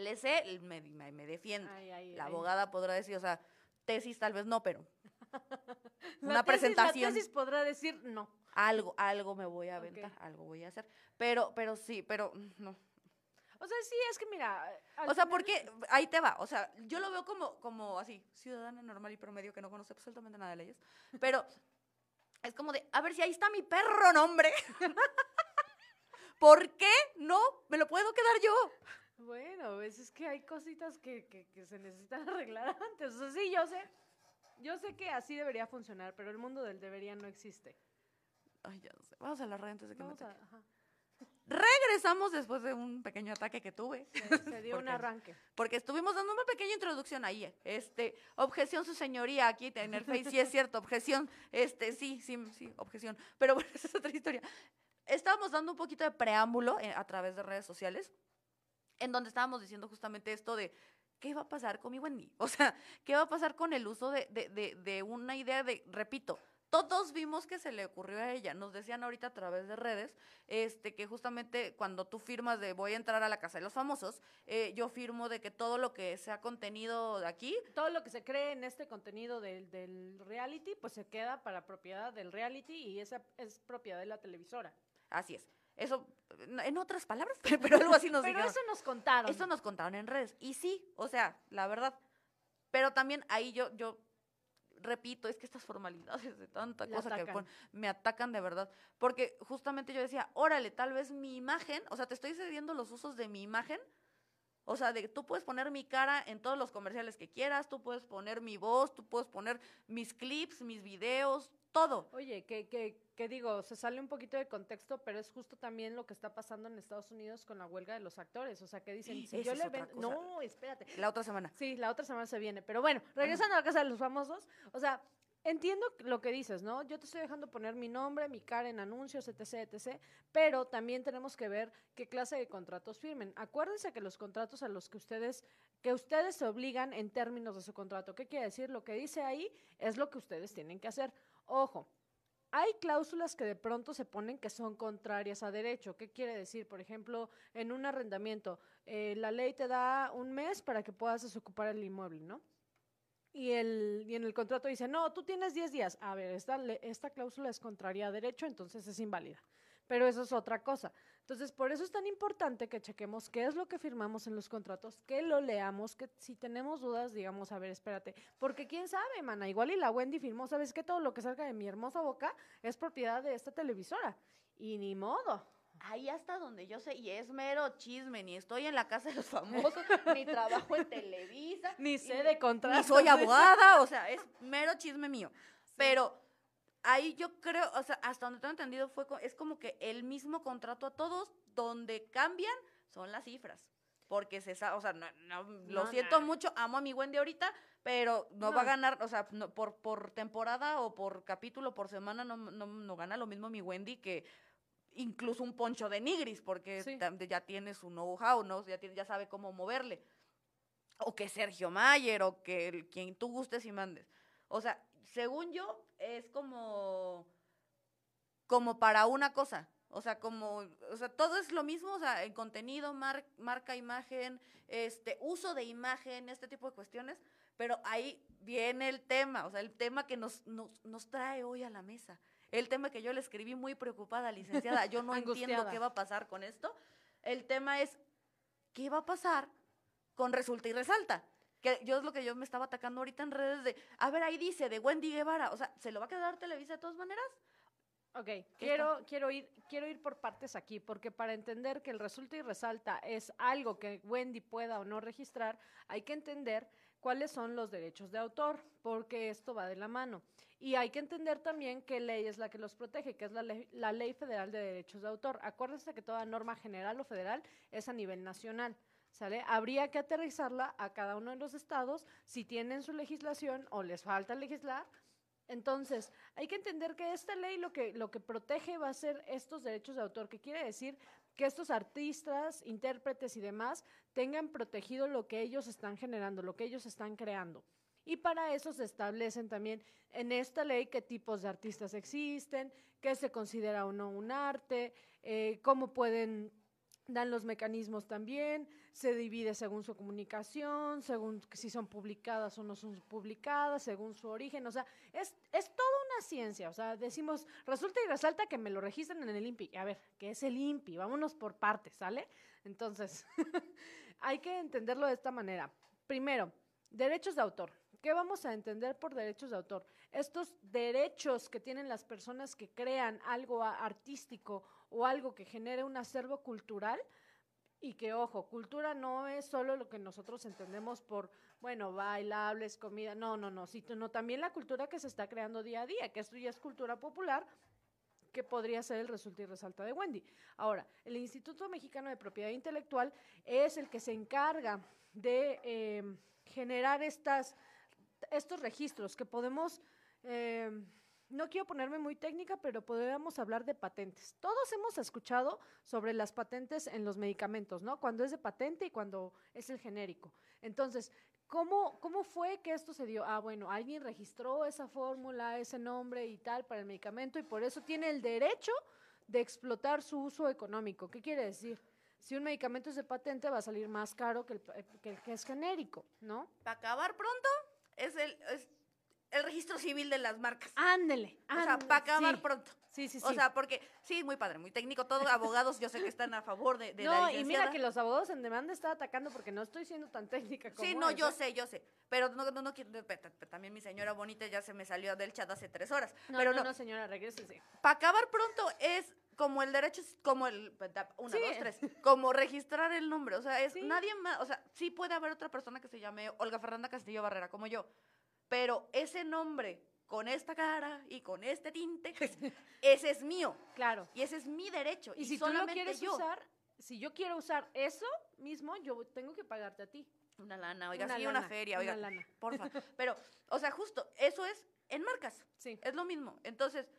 le sé, me, me, defiendo. la abogada podrá decir, o sea, tesis tal vez no, pero <laughs> una presentación. La tesis podrá decir no. Algo, algo me voy a aventar, algo voy a hacer. Pero, pero sí, pero no. O sea, sí, es que mira. O sea, porque ahí te va. O sea, yo lo veo como, como así, ciudadana normal y promedio que no conoce absolutamente nada de leyes. Pero es como de, a ver si ahí está mi perro nombre. <laughs> ¿Por qué no me lo puedo quedar yo? Bueno, es que hay cositas que, que, que, se necesitan <laughs> arreglar antes. O sea, sí, yo sé. Yo sé que así debería funcionar, pero el mundo del debería no existe. Ay, ya no sé. Vamos a la red antes de que me ajá. Regresamos después de un pequeño ataque que tuve. Se, dio <laughs> un arranque. Porque estuvimos dando una pequeña introducción ahí. Este, objeción, su señoría, aquí en el Face, sí es <laughs> cierto, objeción, este, sí, sí, sí, objeción. Pero bueno, esa es otra historia. Estábamos dando un poquito de preámbulo eh, a través de redes sociales en donde estábamos diciendo justamente esto de qué va a pasar con mi Wendy. <laughs> O sea, qué va a pasar con el uso de, de, de, una idea de, repito, todos vimos que se le ocurrió a ella. Nos decían ahorita a través de redes, este, que justamente cuando tú firmas de voy a entrar a la casa de los famosos, eh, yo firmo de que todo lo que sea contenido de aquí, Todo lo que se cree en este contenido del, del reality, pues se queda para propiedad del reality y esa es propiedad de la televisora. así es. Eso, en otras palabras, <laughs> pero algo así nos Pero dijeron. eso nos contaron. Eso nos contaron en redes. Y sí, o sea, la verdad. Pero también ahí yo, yo repito, es que estas formalidades de tanta cosa que ponen, me atacan de verdad. Porque justamente yo decía, órale, tal vez mi imagen, o sea, te estoy cediendo los usos de mi imagen. O sea, de, tú puedes poner mi cara en todos los comerciales que quieras, tú puedes poner mi voz, tú puedes poner mis clips, mis videos, todo. Oye, que, que, que digo, se sale un poquito de contexto, pero es justo también lo que está pasando en Estados Unidos con la huelga de los actores. O sea, que dicen, si yo le otra ven... cosa. No, espérate. La otra semana. Sí, la otra semana se viene. Pero bueno, regresando a la casa de los famosos, o sea, entiendo lo que dices, ¿no? Yo te estoy dejando poner mi nombre, mi cara en anuncios, etc., etc., pero también tenemos que ver qué clase de contratos firmen. Acuérdense que los contratos a los que ustedes, que ustedes se obligan en términos de su contrato, ¿qué quiere decir? Lo que dice ahí es lo que ustedes tienen que hacer. Ojo. Hay cláusulas que de pronto se ponen que son contrarias a derecho. ¿Qué quiere decir? Por ejemplo, en un arrendamiento, eh, la ley te da un mes para que puedas desocupar el inmueble, ¿no? Y, el, y en el contrato dice, no, tú tienes 10 días. A ver, esta, esta cláusula es contraria a derecho, entonces es inválida. Pero eso es otra cosa. Entonces, por eso es tan importante que chequemos qué es lo que firmamos en los contratos, que lo leamos, que si tenemos dudas, digamos, a ver, espérate. Porque quién sabe, mana, igual y la Wendy firmó, ¿sabes qué? Todo lo que salga de mi hermosa boca es propiedad de esta televisora. Y ni modo. Ahí hasta donde yo sé, y es mero chisme, ni estoy en la casa de los famosos, <laughs> ni trabajo en Televisa, Ni sé de ni contratos. soy abogada, o sea, es mero chisme mío. Pero ahí yo creo, o sea, hasta donde tengo entendido fue es como que el mismo contrato a todos, donde cambian son las cifras. Porque se sabe, o sea, no, no, lo No, siento mucho, amo a mi Wendy ahorita, pero no, va a ganar, o sea, por, por temporada o por capítulo, por semana, no, no, no gana lo mismo mi Wendy que incluso un poncho de nigris, porque Sí. ya tiene su know-how, ¿no? Ya, tiene, ya sabe cómo moverle. O que Sergio Mayer, o que el- quien tú gustes y mandes. O sea, según yo, es como, como para una cosa. O sea, como, o sea, todo es lo mismo, o sea, el contenido, mar- marca, imagen, este, uso de imagen, este tipo de cuestiones, pero ahí viene el tema, o sea, el tema que nos, nos, nos trae hoy a la mesa. El tema que yo le escribí muy preocupada, licenciada, yo no <laughs> entiendo qué va a pasar con esto. El tema es, ¿qué va a pasar con Resulta y Resalta? Que yo es lo que yo me estaba atacando ahorita en redes de, a ver, ahí dice, de Wendy Guevara, o sea, ¿se lo va a quedar Televisa de todas maneras? Ok, quiero, quiero, ir, quiero ir por partes aquí, porque para entender que el resulta y resalta es algo que Wendy pueda o no registrar, hay que entender cuáles son los derechos de autor, porque esto va de la mano. Y hay que entender también qué ley es la que los protege, que es la ley, la ley Federal de Derechos de Autor. Acuérdense que toda norma general o federal es a nivel nacional. ¿Sale? Habría que aterrizarla a cada uno de los estados si tienen su legislación o les falta legislar entonces, hay que entender que esta ley lo que, lo que protege va a ser estos derechos de autor, que quiere decir que estos artistas, intérpretes y demás tengan protegido lo que ellos están generando, lo que ellos están creando. Y para eso se establecen también en esta ley qué tipos de artistas existen, qué se considera o no un arte, eh, cómo pueden dan los mecanismos también, se divide según su comunicación, según si son publicadas o no son publicadas, según su origen, o sea, es, es toda una ciencia, o sea, decimos, resulta y resalta que me lo registran en el INPI, a ver, ¿qué es el INPI? Vámonos por partes, ¿sale? Entonces, <laughs> hay que entenderlo de esta manera. Primero, derechos de autor. ¿Qué vamos a entender por derechos de autor? Estos derechos que tienen las personas que crean algo artístico o algo que genere un acervo cultural y que, ojo, cultura no es solo lo que nosotros entendemos por, bueno, bailables, comida, no, no, no, sino también la cultura que se está creando día a día, que esto ya es cultura popular, que podría ser el resulta y resalta de Wendy. Ahora, el Instituto Mexicano de Propiedad Intelectual es el que se encarga de eh, generar estas, estos registros que podemos, eh, no quiero ponerme muy técnica, pero podríamos hablar de patentes. Todos hemos escuchado sobre las patentes en los medicamentos, ¿no? Cuando es de patente y cuando es el genérico. Entonces, ¿Cómo, ¿Cómo fue que esto se dio? Ah, bueno, alguien registró esa fórmula, ese nombre y tal para el medicamento y por eso tiene el derecho de explotar su uso económico. ¿Qué quiere decir? Si un medicamento es de patente va a salir más caro que el que, el que es genérico, ¿no? Para acabar pronto, es el, es el registro civil de las marcas. Ándele. O sea, ándele, para acabar sí. pronto. Sí, sí, sí. O sea, porque sí, muy padre, muy técnico, todos abogados yo sé que están a favor de, de la no, y licenciada. mira que los abogados en demanda está atacando porque no estoy siendo tan técnica como Sí, no, yo sé, yo sé. Pero no, no, no quiero. También mi señora bonita ya se me salió del chat hace tres horas. No, pero no, no, no, señora, regrésese. para acabar pronto es como el derecho, como el. Una, Sí. dos, tres. Como registrar el nombre. O sea, es Sí. nadie más. O sea, sí puede haber otra persona que se llame Olga Fernanda Castillo Barrera, como yo. Pero ese nombre, con esta cara y con este tinte, <laughs> ese es mío. Claro. Y ese es mi derecho. Y, Y, si tú lo solamente quieres yo. usar, si yo quiero usar eso mismo, yo tengo que pagarte a ti. Una lana, oiga, Una sí, lana, una feria, una oiga. lana. Porfa. <laughs> Pero, o sea, justo, eso es en marcas. Sí. Es lo mismo. Entonces,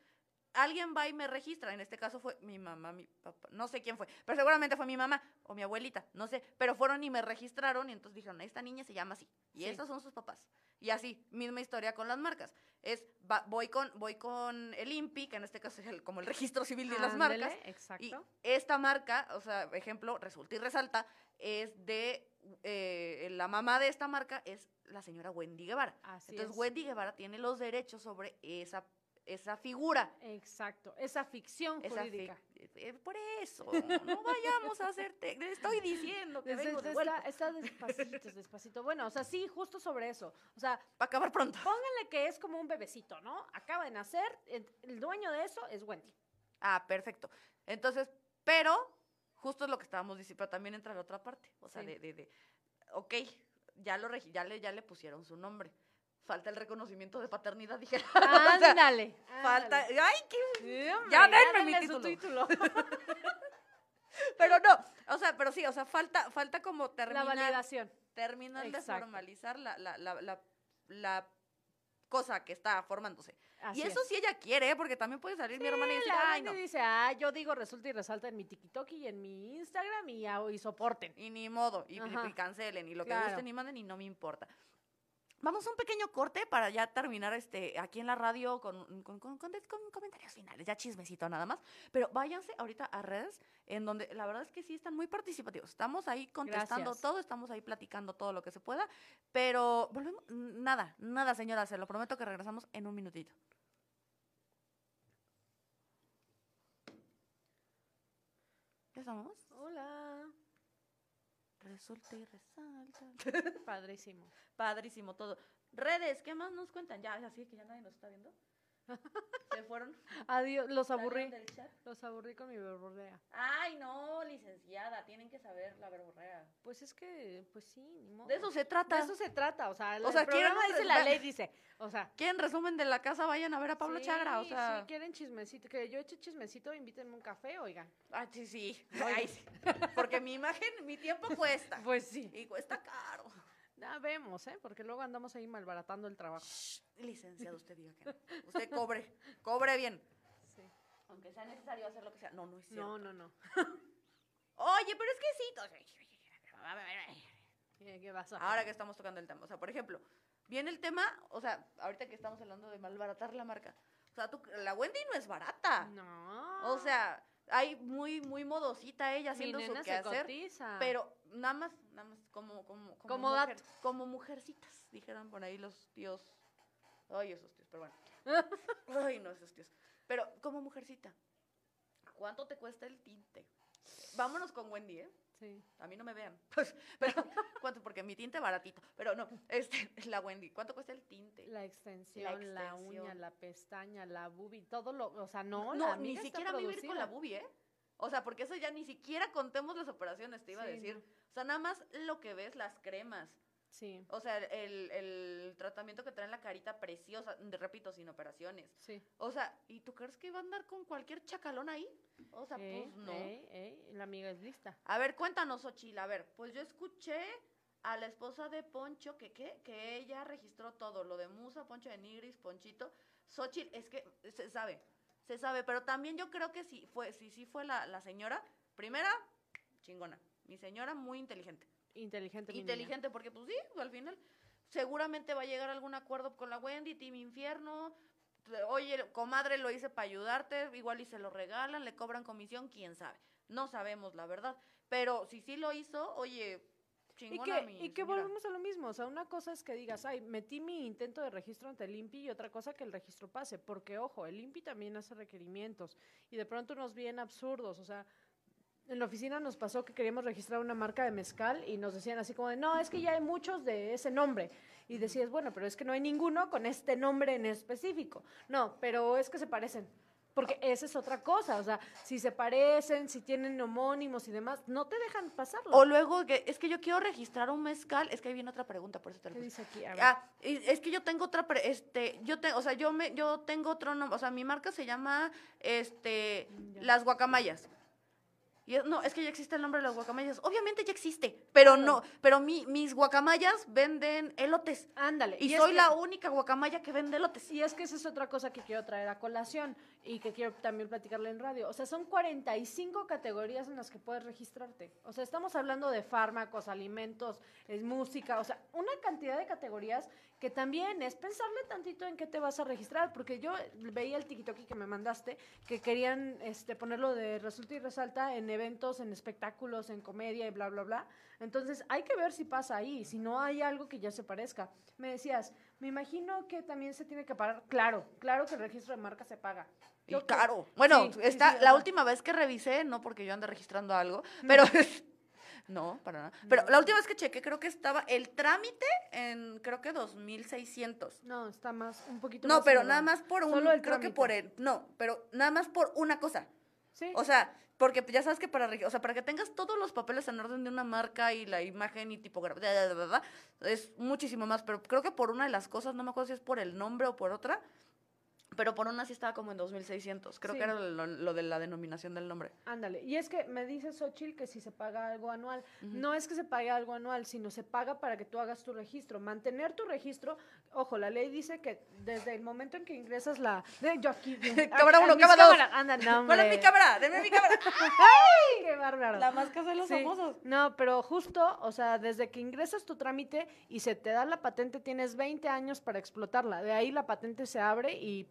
alguien va y me registra. En este caso fue mi mamá, mi papá. No sé quién fue. Pero seguramente fue mi mamá o mi abuelita. No sé. Pero fueron y me registraron y entonces dijeron, esta niña se llama así. Y Sí. estos son sus papás. Y así, misma historia con las marcas. Es, va- voy, con, voy con el INPI, que en este caso es el- como el registro civil de las marcas. Exacto. Y esta marca, o sea, ejemplo, resulta y resalta, es de eh, la mamá de esta marca es la señora Wendy Guevara. Así Entonces es. Wendy Guevara tiene los derechos sobre esa, esa figura. Exacto. Esa ficción Esa jurídica. fi- eh, por eso, no vayamos a hacerte, le estoy diciendo que Desde- vengo de está, está despacito, despacito. Bueno, o sea, sí, justo sobre eso. O sea, para acabar pronto. pónganle que es como un bebecito, ¿no? Acaba de nacer, el, dueño de eso es Wendy. Ah, perfecto. Entonces, pero justo es lo que estábamos diciendo, pero también entra la otra parte, o sea, Sí. de, de, de, ok, ya, lo, ya, le, ya le pusieron su nombre. Falta el reconocimiento de paternidad, dije. <laughs> O sea, Ándale. falta, ándale. ay, qué Sí, hombre, Ya denme mi título. título. <laughs> Pero no, o sea, pero sí, o sea, falta, falta como La terminar, validación. terminar de Exacto. formalizar la, la, la, la, la cosa que está formándose. Así y eso es. sí ella quiere, ¿eh? porque también puede salir mi hermana y decir, la ay, no. dice, ah, yo digo resulta y resalta en mi TikTok y en mi Instagram y, y soporten. Y ni modo, y, y- y cancelen, y lo que Claro. gusten y manden, y no me importa. Vamos a un pequeño corte para ya terminar este aquí en la radio con, con, con- con- con comentarios finales, ya chismecito nada más. Pero váyanse ahorita a redes, en donde la verdad es que sí están muy participativos. Estamos ahí contestando Gracias. todo, estamos ahí platicando todo lo que se pueda. Pero volvemos, nada, nada, señora, se lo prometo que regresamos en un minutito. ¿Ya estamos? Hola. Resulta y resalta. Padrísimo. <laughs> Padrísimo todo. Redes, ¿qué más nos cuentan? Ya, así que ya nadie nos está viendo. <laughs> Se fueron. Adiós, los aburrí. del chat. Los aburrí con mi verborrea. Ay, no, licenciada, tienen que saber la verborrea. Pues es que, pues sí, ni modo. De eso se trata. De eso se trata, o sea, el, O sea, el programa dice, la ley <laughs> dice, o sea. ¿Quieren resumen de la casa? Vayan a ver a Pablo sí, Chagra, o sea. Sí, quieren chismecito, que yo eche chismecito, invítenme un café, oigan. Ay, sí, sí. Oigan. Ay, sí. Porque mi imagen, mi tiempo cuesta. <laughs> Pues sí. Y cuesta caro. Ya vemos, ¿eh? Porque luego andamos ahí malbaratando el trabajo. Shh, licenciado, usted diga que no. Usted cobre, cobre bien. Sí. Aunque sea necesario hacer lo que sea. No, no es cierto. No, no, no. Oye, pero es que sí. ¿Qué, qué vas a Ahora que estamos tocando el tema. O sea, por ejemplo, viene el tema, o sea, ahorita que estamos hablando de malbaratar la marca. O sea, tú- la Wendy no es barata. No. O sea, hay muy, muy modosita ella mi haciendo su nena se quehacer. cotiza. Pero nada más, nada más como, como, como, Como mujer- dato. como mujercitas, dijeron por ahí los tíos. Ay, esos tíos, pero bueno. <laughs> Ay, no, esos tíos. Pero como mujercita, ¿cuánto te cuesta el tinte? Vámonos con Wendy, ¿eh? Sí. A mí no me vean. Pues, <laughs> pero, ¿cuánto? Porque mi tinte baratito. Pero no, este, la Wendy, ¿cuánto cuesta el tinte? La extensión, la, uña, extensión. la pestaña, la boobie, todo lo, o sea, no, No, la ni siquiera vivir con la bubi, ¿eh? O sea, porque eso ya ni siquiera contemos las operaciones, te iba a decir. no. O sea, nada más lo que ves, las cremas. Sí, O sea, el, el tratamiento que trae en la carita preciosa, repito, sin operaciones. sí. O sea, ¿y tú crees que va a andar con cualquier chacalón ahí? O sea, Ey, pues no. ey, ey, la amiga es lista. A ver, cuéntanos, Ochil. A ver, pues yo escuché a la esposa de Poncho que, ¿qué? que ella registró todo, lo de Musa, Poncho de Nigris, Ponchito. Xochitl, es que se sabe, se sabe, pero también yo creo que sí fue, sí, sí fue la, la señora, primera, chingona, mi señora muy inteligente. Inteligente. mi niña. Inteligente, porque pues sí, al final, seguramente va a llegar a algún acuerdo con la Wendy, Team Infierno. Oye, comadre, lo hice para ayudarte, igual y se lo regalan, le cobran comisión, quién sabe. No sabemos la verdad. Pero si sí lo hizo, oye, y que, y que volvemos a lo mismo, o sea, una cosa es que digas, ay, metí mi intento de registro ante el INPI y otra cosa que el registro pase, porque ojo, el INPI también hace requerimientos y de pronto nos vienen absurdos, o sea, en la oficina nos pasó que queríamos registrar una marca de mezcal y nos decían así como de, no, es que ya hay muchos de ese nombre. Y decías, bueno, pero es que no hay ninguno con este nombre en específico. No, pero es que se parecen. Porque esa es otra cosa, o sea, si se parecen, si tienen homónimos y demás, no te dejan pasarlo. O luego, que, es que yo quiero registrar un mezcal, es que ahí viene otra pregunta, por eso te lo ¿Qué dice aquí? Ah, es que yo tengo otra, este, yo tengo, o sea, yo me, yo tengo otro nombre, o sea, mi marca se llama, este, mm, Las Guacamayas no, es que ya existe el nombre de las guacamayas. Obviamente ya existe, pero no, pero mi, mis guacamayas venden elotes. Ándale. Y, soy la única guacamaya que vende elotes. Y es que esa es otra cosa que quiero traer a colación y que quiero también platicarle en radio. O sea, son 45 categorías en las que puedes registrarte. O sea, estamos hablando de fármacos, alimentos, es música, o sea, una cantidad de categorías que también es pensarle tantito en qué te vas a registrar, porque yo veía el tiktok que me mandaste, que querían este, ponerlo de resulta y resalta en eventos, en espectáculos, en comedia y bla, bla, bla. Entonces, hay que ver si pasa ahí, si no hay algo que ya se parezca. Me decías, me imagino que también se tiene que pagar. Claro, claro que el registro de marca se paga. Y caro. Bueno, está, la última vez que revisé, no porque yo ande registrando algo, pero <laughs> No, para nada. Pero la última vez que chequé, creo que estaba el trámite en, creo que 2.600. No, está más, un poquito no, más. No, pero nada más por un, Solo el creo que por el, no, pero nada más por una cosa. Sí. O sea, porque ya sabes que para, o sea, para que tengas todos los papeles en orden de una marca y la imagen y tipografía, es muchísimo más, pero creo que por una de las cosas, no me acuerdo si es por el nombre o por otra, pero por una sí estaba como en 2600. Creo que era lo, de la denominación del nombre. Ándale. Y es que me dice Xochitl que si se paga algo anual. No es que se pague algo anual, sino se paga para que tú hagas tu registro. Mantener tu registro. Ojo, la ley dice que desde el momento en que ingresas la. yo aquí. <laughs> cámara uno, cámara dos. Anda, no, ¿Cuál es mi cámara? Deme mi cámara. ¡Ay! ¡Qué bárbaro! La más casa de los famosos. No, pero justo, o sea, desde que ingresas tu trámite y se te da la patente, tienes 20 años para explotarla. De ahí la patente se abre y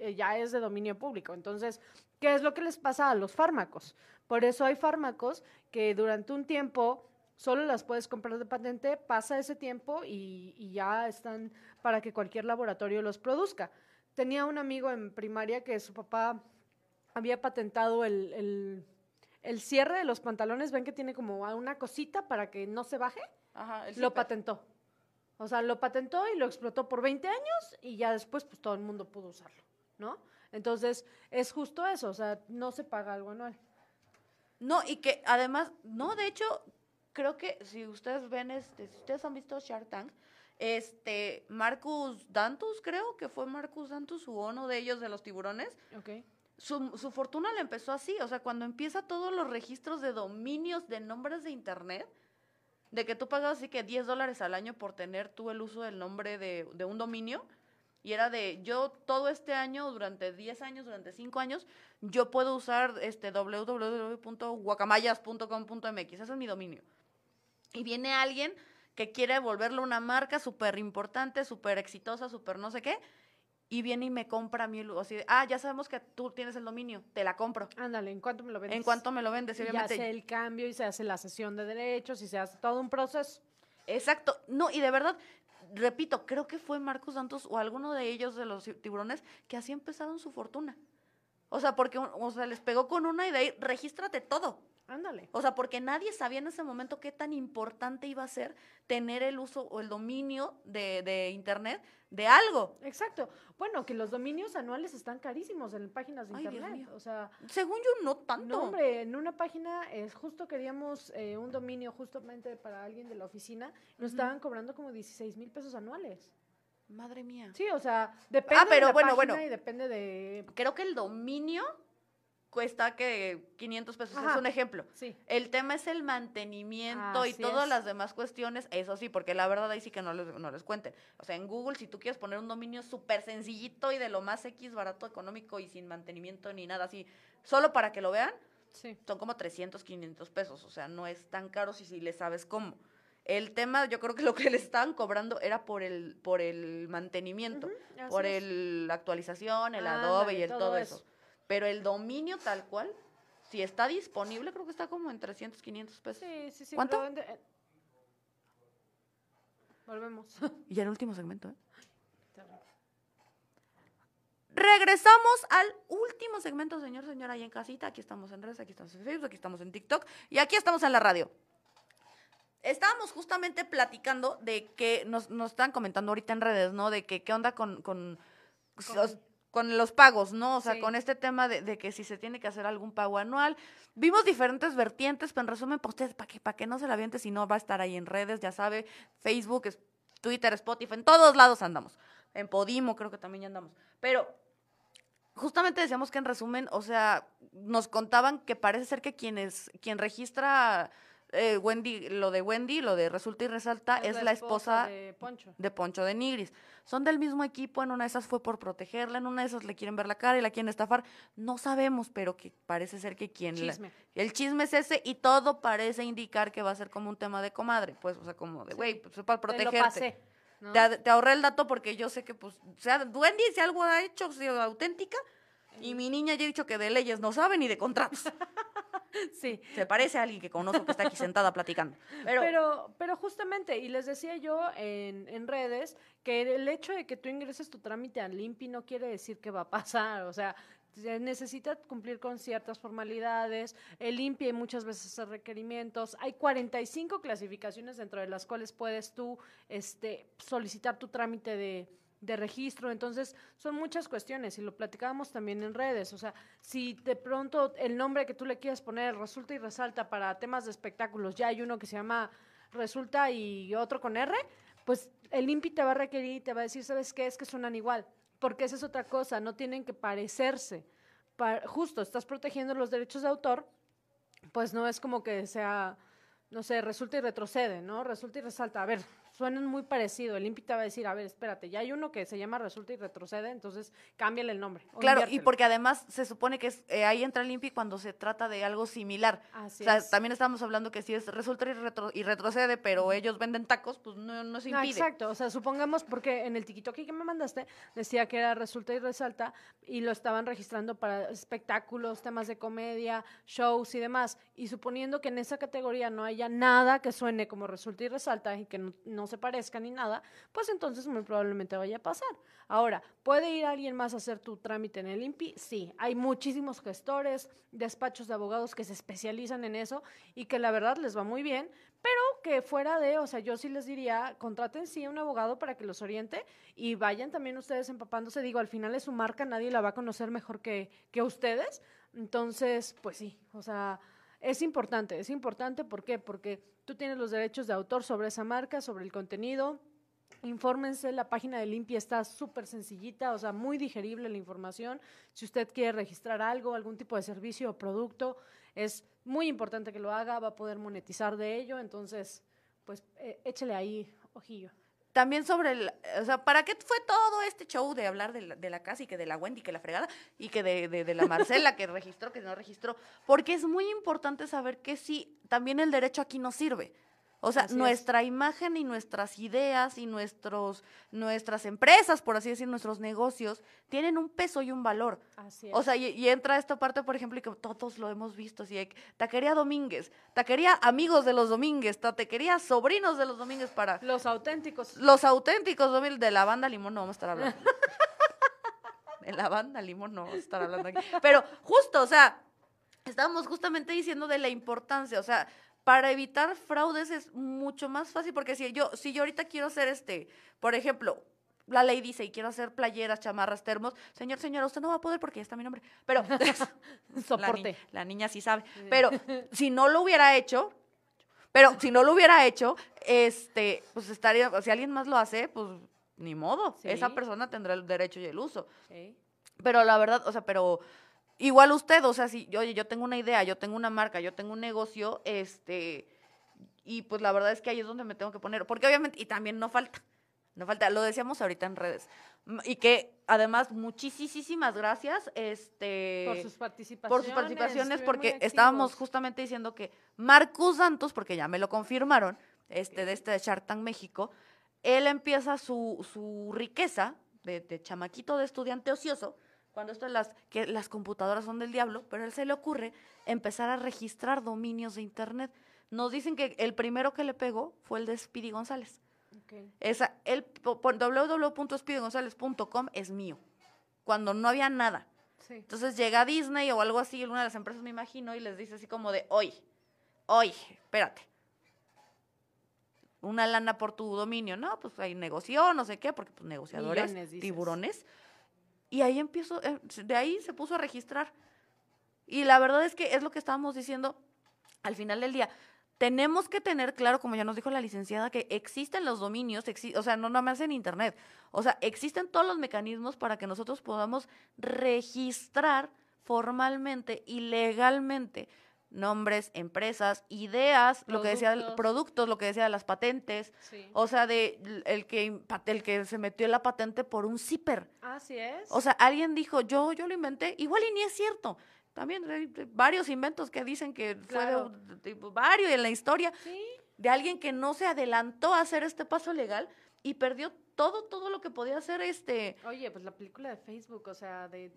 eh, ya es de dominio público. Entonces, ¿qué es lo que les pasa a los fármacos? Por eso hay fármacos que durante un tiempo solo las puedes comprar de patente, pasa ese tiempo y, ya están para que cualquier laboratorio los produzca. Tenía un amigo en primaria que su papá había patentado el, cierre de los pantalones, ven que tiene como una cosita para que no se baje, lo patentó. O sea, lo patentó y lo explotó por 20 años y ya después pues todo el mundo pudo usarlo. ¿No? Entonces, es justo eso, o sea, no se paga algo anual. No, y que además, no, de hecho, creo que si ustedes ven, este, si ustedes han visto Shark Tank, este, Marcus Dantus, creo que fue Marcus Dantus u uno de ellos de los tiburones. Okay. Su, su fortuna le empezó así, o sea, cuando empieza todos los registros de dominios de nombres de internet, de que tú pagas así que 10 dólares al año por tener tú el uso del nombre de, de un dominio, y era de, yo todo este año, durante 10 años, durante 5 años, yo puedo usar este www.guacamayas.com.mx, ese es mi dominio. Y viene alguien que quiere volverlo una marca súper importante, súper exitosa, súper no sé qué, y viene y me compra mi así ah, ya sabemos que tú tienes el dominio, te la compro. Ándale, ¿en cuánto me lo vendes? ¿En cuánto me lo vendes? Y ya hace el cambio y se hace la sesión de derechos y se hace todo un proceso. Exacto, no, y de verdad, repito, creo que fue Marcos Santos o alguno de ellos de los tiburones que así empezaron su fortuna. O sea, porque o sea, les pegó con una y de ahí, regístrate todo. Ándale. O sea, porque nadie sabía en ese momento qué tan importante iba a ser tener el uso o el dominio de, de Internet de algo. Exacto. Bueno, que los dominios anuales están carísimos en páginas de internet. O sea, según yo no tanto. No, hombre, en una página es justo queríamos eh, un dominio justamente para alguien de la oficina, nos estaban cobrando como 16 mil pesos anuales. Madre mía. Sí, o sea, depende ah, pero, de la bueno, página bueno. y depende de. Creo que el dominio cuesta que 500 pesos, es un ejemplo. Sí. El tema es el mantenimiento y todas las demás cuestiones, eso sí, porque la verdad ahí sí que no les, no les cuenten. O sea, en Google, si tú quieres poner un dominio súper sencillito y de lo más X, barato, económico y sin mantenimiento ni nada así, solo para que lo vean, son como 300, 500 pesos. O sea, no es tan caro si, si le sabes cómo. El tema, yo creo que lo que le estaban cobrando era por el, por el mantenimiento, por es. el, la actualización, el Adobe y el todo todo, eso. eso. Pero el dominio tal cual, si está disponible, creo que está como en 300, 500 pesos. Sí, sí, sí. ¿Cuánto? eh, Volvemos. <laughs> Y ya el último segmento, ¿eh? Regresamos al último segmento, señor, señora, ahí en casita. Aquí estamos en redes, aquí estamos en Facebook, aquí estamos en TikTok y aquí estamos en la radio. Estábamos justamente platicando de que nos, nos están comentando ahorita en redes, ¿no? De que qué onda con, con, Con- os- con los pagos, ¿no? O sea, Sí. con este tema de, de que si se tiene que hacer algún pago anual. Vimos diferentes vertientes, pero en resumen, para ustedes, para que, para que no se la aviente, si no va a estar ahí en redes, ya sabe, Facebook, Twitter, Spotify, en todos lados andamos. En Podimo creo que también ya andamos. Pero justamente decíamos que en resumen, o sea, nos contaban que parece ser que quienes, quien registra eh, Wendy, lo de Wendy, lo de Resulta y Resalta, es, la esposa, de Poncho. de Poncho de Nigris. Son del mismo equipo, en una de esas fue por protegerla, en una de esas le quieren ver la cara y la quieren estafar. No sabemos, pero que parece ser que quien la- Chisme. el chisme es ese y todo parece indicar que va a ser como un tema de comadre, pues, o sea, como de, Sí. güey, pues para Te lo protegerte. pasé. ¿no? Te, te ahorré el dato porque yo sé que, pues, o sea, Wendy, si algo ha hecho, si auténtica, y mi niña ya ha dicho que de leyes no sabe ni de contratos. <laughs> <laughs> Sí. Se parece a alguien que conozco que está aquí sentada platicando. Pero, Pero, pero, justamente, y les decía yo en, en redes, que el hecho de que tú ingreses tu trámite al INPI no quiere decir que va a pasar, o sea, se necesita cumplir con ciertas formalidades, el INPI muchas veces hace requerimientos, hay 45 clasificaciones dentro de las cuales puedes tú este, solicitar tu trámite de, de registro, entonces son muchas cuestiones y lo platicábamos también en redes, o sea, si de pronto el nombre que tú le quieras poner resulta y resalta para temas de espectáculos, ya hay uno que se llama resulta y otro con R, pues el INPI te va a requerir y te va a decir, ¿sabes qué? Es que suenan igual, porque esa es otra cosa, no tienen que parecerse. Pa- justo, estás protegiendo los derechos de autor, pues no es como que sea, no sé, resulta y retrocede, ¿no? Resulta y resalta. A ver, suenan muy parecido. El INPI te va a decir, a ver, espérate, ya hay uno que se llama resulta y retrocede, entonces cámbiale el nombre. claro, y porque además se supone que es, eh, ahí entra el INPI cuando se trata de algo similar. Así o sea, es. también estamos hablando que si es resulta y, retro- y retrocede, pero ellos venden tacos, pues no, no se No, impide. exacto, o sea, supongamos porque en el TikTok que me mandaste decía que era resulta y resalta y lo estaban registrando para espectáculos, temas de comedia, shows y demás. Y suponiendo que en esa categoría no haya nada que suene como resulta y resalta y que no, no se parezca ni nada, pues entonces muy probablemente vaya a pasar. Ahora, ¿puede ir alguien más a hacer tu trámite en el INPI? Sí, hay muchísimos gestores, despachos de abogados que se especializan en eso y que la verdad les va muy bien, pero que fuera de, o sea, yo sí les diría, contraten sí a un abogado para que los oriente y vayan también ustedes empapándose. Digo, al final es su marca, nadie la va a conocer mejor que, que ustedes. Entonces, pues sí, o sea, es importante, es importante, ¿por qué? Porque tú tienes los derechos de autor sobre esa marca, sobre el contenido. Infórmense, la página de Limpia está súper sencillita, o sea, muy digerible la información. Si usted quiere registrar algo, algún tipo de servicio o producto, es muy importante que lo haga, va a poder monetizar de ello, entonces, pues eh, échele ahí ojillo. También sobre el, o sea, ¿para qué fue todo este show de hablar de la, de la casa y que de la Wendy, que la fregada, y que de, de, de la Marcela, que registró, que no registró? Porque es muy importante saber que sí, también el derecho aquí nos sirve. O sea, Así es. nuestra imagen y nuestras ideas y nuestros, nuestras empresas, por así decir, nuestros negocios, tienen un peso y un valor. Así es. O sea, y, y entra esta parte, por ejemplo, y que todos lo hemos visto, así de taquería Domínguez, taquería amigos de los Domínguez, taquería sobrinos de los Domínguez para los auténticos. los auténticos Domínguez de la banda Limón no vamos a estar hablando. <laughs> de la banda Limón no vamos a estar hablando aquí. Pero justo, o sea, estábamos justamente diciendo de la importancia, o sea, para evitar fraudes es mucho más fácil porque si yo si yo ahorita quiero hacer este, por ejemplo, la ley dice y quiero hacer playeras, chamarras, termos, señor, señora, usted no va a poder porque ya está mi nombre. Pero <laughs> la, Soporte. ni- la niña sí sabe. Pero si no lo hubiera hecho, pero si no lo hubiera hecho, este, pues estaría, si alguien más lo hace, pues ni modo. Sí. Esa persona tendrá el derecho y el uso. Sí. Pero la verdad, o sea, pero igual usted, o sea, si, oye, yo tengo una idea, yo tengo una marca, yo tengo un negocio, este, y pues la verdad es que ahí es donde me tengo que poner, porque obviamente, y también no falta, no falta, lo decíamos ahorita en redes, y que además muchísimas gracias, este, Por sus participaciones. por sus participaciones, porque estábamos justamente diciendo que Marcus Santos, porque ya me lo confirmaron, este, de este Shark Tank México, él empieza su, su riqueza de, de chamaquito de estudiante ocioso, cuando esto es las, que las computadoras son del diablo, pero a él se le ocurre empezar a registrar dominios de internet. Nos dicen que el primero que le pegó fue el de Speedy González. Ok. Esa, el www.speedygonzalez.com es mío, cuando no había nada. Sí. Entonces llega Disney o algo así, una de las empresas me imagino, y les dice así como de, hoy, hoy, espérate. Una lana por tu dominio, ¿no? Pues ahí negoció, no sé qué, porque pues negociadores, Millones, tiburones. Y ahí empiezo, eh, de ahí se puso a registrar. Y la verdad es que es lo que estábamos diciendo al final del día. Tenemos que tener claro, como ya nos dijo la licenciada, que existen los dominios, exi- o sea, no nada más en Internet. O sea, existen todos los mecanismos para que nosotros podamos registrar formalmente y legalmente nombres, empresas, ideas, lo que decía, Productos. productos, lo que decía de las patentes. Sí. O sea, de el que, el que se metió la patente por un zipper. Así es. O sea, alguien dijo, yo, yo lo inventé, igual y ni es cierto. También hay de- varios inventos que dicen que fue de, Claro. un- de varios en la historia sí. de alguien que no se adelantó a hacer este paso legal y perdió todo, todo lo que podía hacer este, Oye, pues la película de Facebook, o sea, de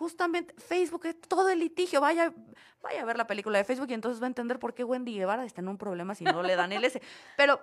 justamente Facebook, es todo el litigio. Vaya, vaya a ver la película de Facebook y entonces va a entender por qué Wendy Guevara está en un problema si no le dan el S. <laughs> Pero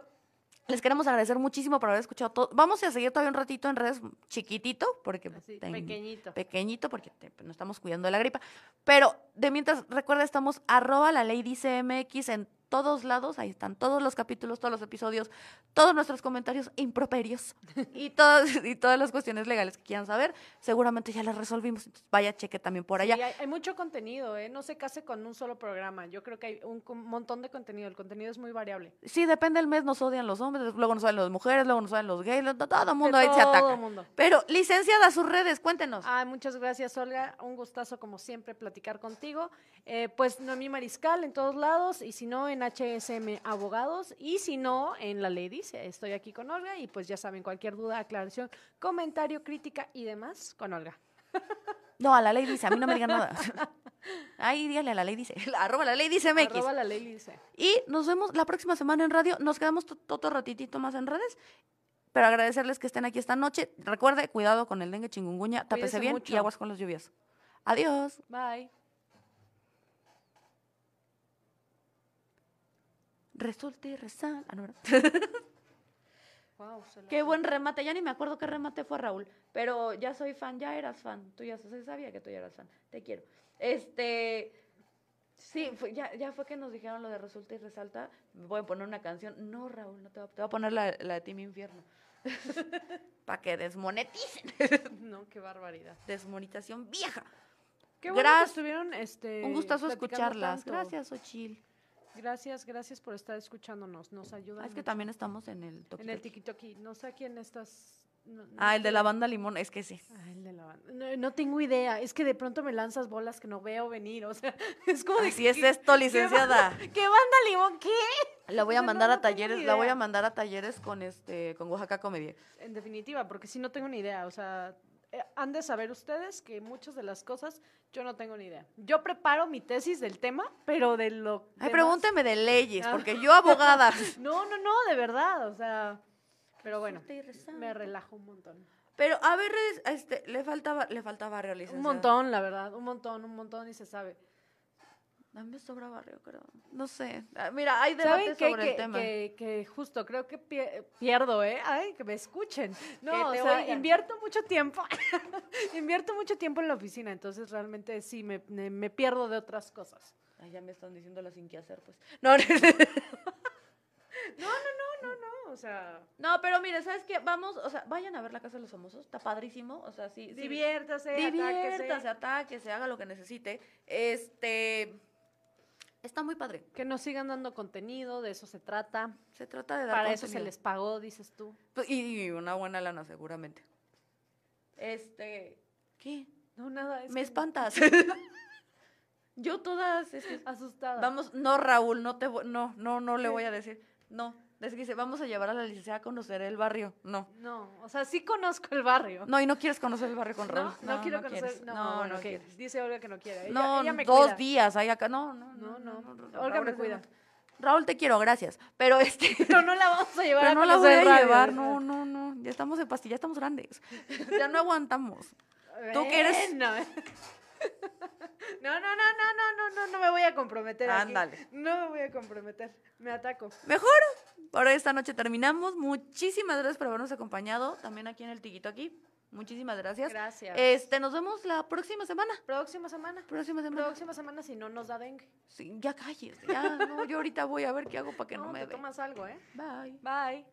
les queremos agradecer muchísimo por haber escuchado todo. Vamos a seguir todavía un ratito en redes chiquitito, porque así, ten- pequeñito. pequeñito porque te- nos estamos cuidando de la gripa. Pero de mientras, recuerda, estamos arroba la ley dice MX en todos lados, ahí están todos los capítulos, todos los episodios, todos nuestros comentarios improperios <laughs> y, todas, y todas las cuestiones legales que quieran saber, seguramente ya las resolvimos, vaya, cheque también por allá. Sí, hay, hay mucho contenido, ¿eh? No se case con un solo programa. Yo creo que hay un montón de contenido. El contenido es muy variable. Sí, depende del mes, nos odian los hombres, luego nos odian las mujeres, luego nos odian los gays, todo el mundo De ahí se ataca. mundo. Pero, licenciada, sus redes, cuéntenos. Ay, muchas gracias, Olga. Un gustazo, como siempre, platicar contigo. Eh, pues Noemí Mariscal en todos lados, y si no, en HSM Abogados, y si no, en La Ley Dice. Estoy aquí con Olga, y pues ya saben, cualquier duda, aclaración, comentario, crítica y demás, con Olga. <laughs> No, a la ley dice, a mí no me digan nada. <laughs> Ahí dígale a la ley dice, <laughs> arroba la ley dice MX. Arroba La Ley Dice. Y nos vemos la próxima semana en radio. Nos quedamos to- otro ratitito más en redes. Pero agradecerles que estén aquí esta noche. Recuerde, cuidado con el dengue chingunguña. Tápese bien y aguas con las lluvias. Adiós. Bye. Resulta y resal. Ah, no. Wow, <laughs> Qué buen remate. Ya ni me acuerdo qué remate fue Raúl. Pero ya soy fan. Ya eras fan. Tú ya sabía que tú ya eras fan. Te quiero. Este. Sí, fue- ya, ya fue que nos dijeron lo de resulta y resalta. Voy a poner una canción. No, Raúl, no te voy a, te voy a poner la, la de Team Infierno. <laughs> Para que desmoneticen. <laughs> No, qué barbaridad. Desmonetización vieja. Qué bueno Gracias. que estuvieron, este, Un gustazo escucharlas. tanto. Gracias, Ochil. Gracias, gracias por estar escuchándonos. Nos ayudan. Ah, es que también estamos en el Toki En el Toki. TikTok. No sé a quién estás. no- no Ah, el de la banda Limón. Es que sí. Ah, el de la banda. No, no tengo idea. Es que de pronto me lanzas bolas que no veo venir. O sea, <laughs> es como de. Es ¿qué- esto, licenciada. ¿Qué banda limón? ¿Qué? La voy a <laughs> mandar a talleres, la voy a mandar a talleres con este, con Oaxaca Comedia. En definitiva, porque sí no tengo ni idea. O sea, eh, han de saber ustedes que muchas de las cosas yo no tengo ni idea. Yo preparo mi tesis del tema, pero de lo. Ay, demás- pregúnteme de leyes, Ah. porque yo abogada. <laughs> No, no, no, de verdad. O sea. Pero bueno, me relajo un montón. Pero a ver, es- este, le faltaba, le falta barrio, Un montón, la verdad. Un montón, un montón y se sabe. A mí me sobra barrio, creo. No sé. Ah, Mira, hay ¿Saben debate sobre Que, el tema. que, que justo creo que pie- pierdo, ¿eh? Ay, que me escuchen. No, o sea, oigan. invierto mucho tiempo. <laughs> invierto mucho tiempo en la oficina, entonces realmente sí me, me, me pierdo de otras cosas. Ay, ya me están diciendo la sin qué hacer, pues. <laughs> No, no, No, no, no, no, no. O sea, no, pero mire, ¿sabes qué? Vamos, o sea, vayan a ver la Casa de los Famosos. Está padrísimo. O sea, sí. sí, diviértase, diviértase, atáquese. atáquese, haga lo que necesite. Este. Está muy padre. Que nos sigan dando contenido, de eso se trata. Se trata de dar Para eso se les pagó, dices tú. Pues, Y, y una buena lana, seguramente. Este. ¿Qué? No, nada. Es Me que- espantas. <laughs> Yo todas. es que- <laughs> Asustada. vamos, no, Raúl, no te no, no, no le voy a decir. No. Es que dice, vamos a llevar a la licenciada a conocer el barrio. No. No, o sea, sí conozco el barrio. No, y no quieres conocer el barrio con No, Raúl. no, quiero conocer. quieres. No, no, no quieres. Dice Olga que no quiere. Ella, No, ella me dos cuida. días ahí acá. No, no, No, no. no, Olga Raúl me cuida. Raúl, te quiero, gracias. Pero <laughs> este. Pero no la vamos a llevar Pero a no la voy a radio, llevar, no, no, no. Ya estamos en pastilla, ya estamos grandes. Ya no <laughs> aguantamos. Tú que eres-. <laughs> No, no, no, no, no, no, no, no me voy a comprometer. aquí. Ándale. No me voy a comprometer. Me ataco. Mejor. Por esta noche terminamos. Muchísimas gracias por habernos acompañado. También aquí en el Tiquito aquí. Muchísimas gracias. Gracias. Este, nos vemos la próxima semana. Próxima semana. Próxima semana. Próxima semana si no nos da dengue. Sí, ya calles. Ya, no, yo ahorita voy a ver qué hago para que no, no, me te dé. tomas algo, ¿eh? Bye. Bye.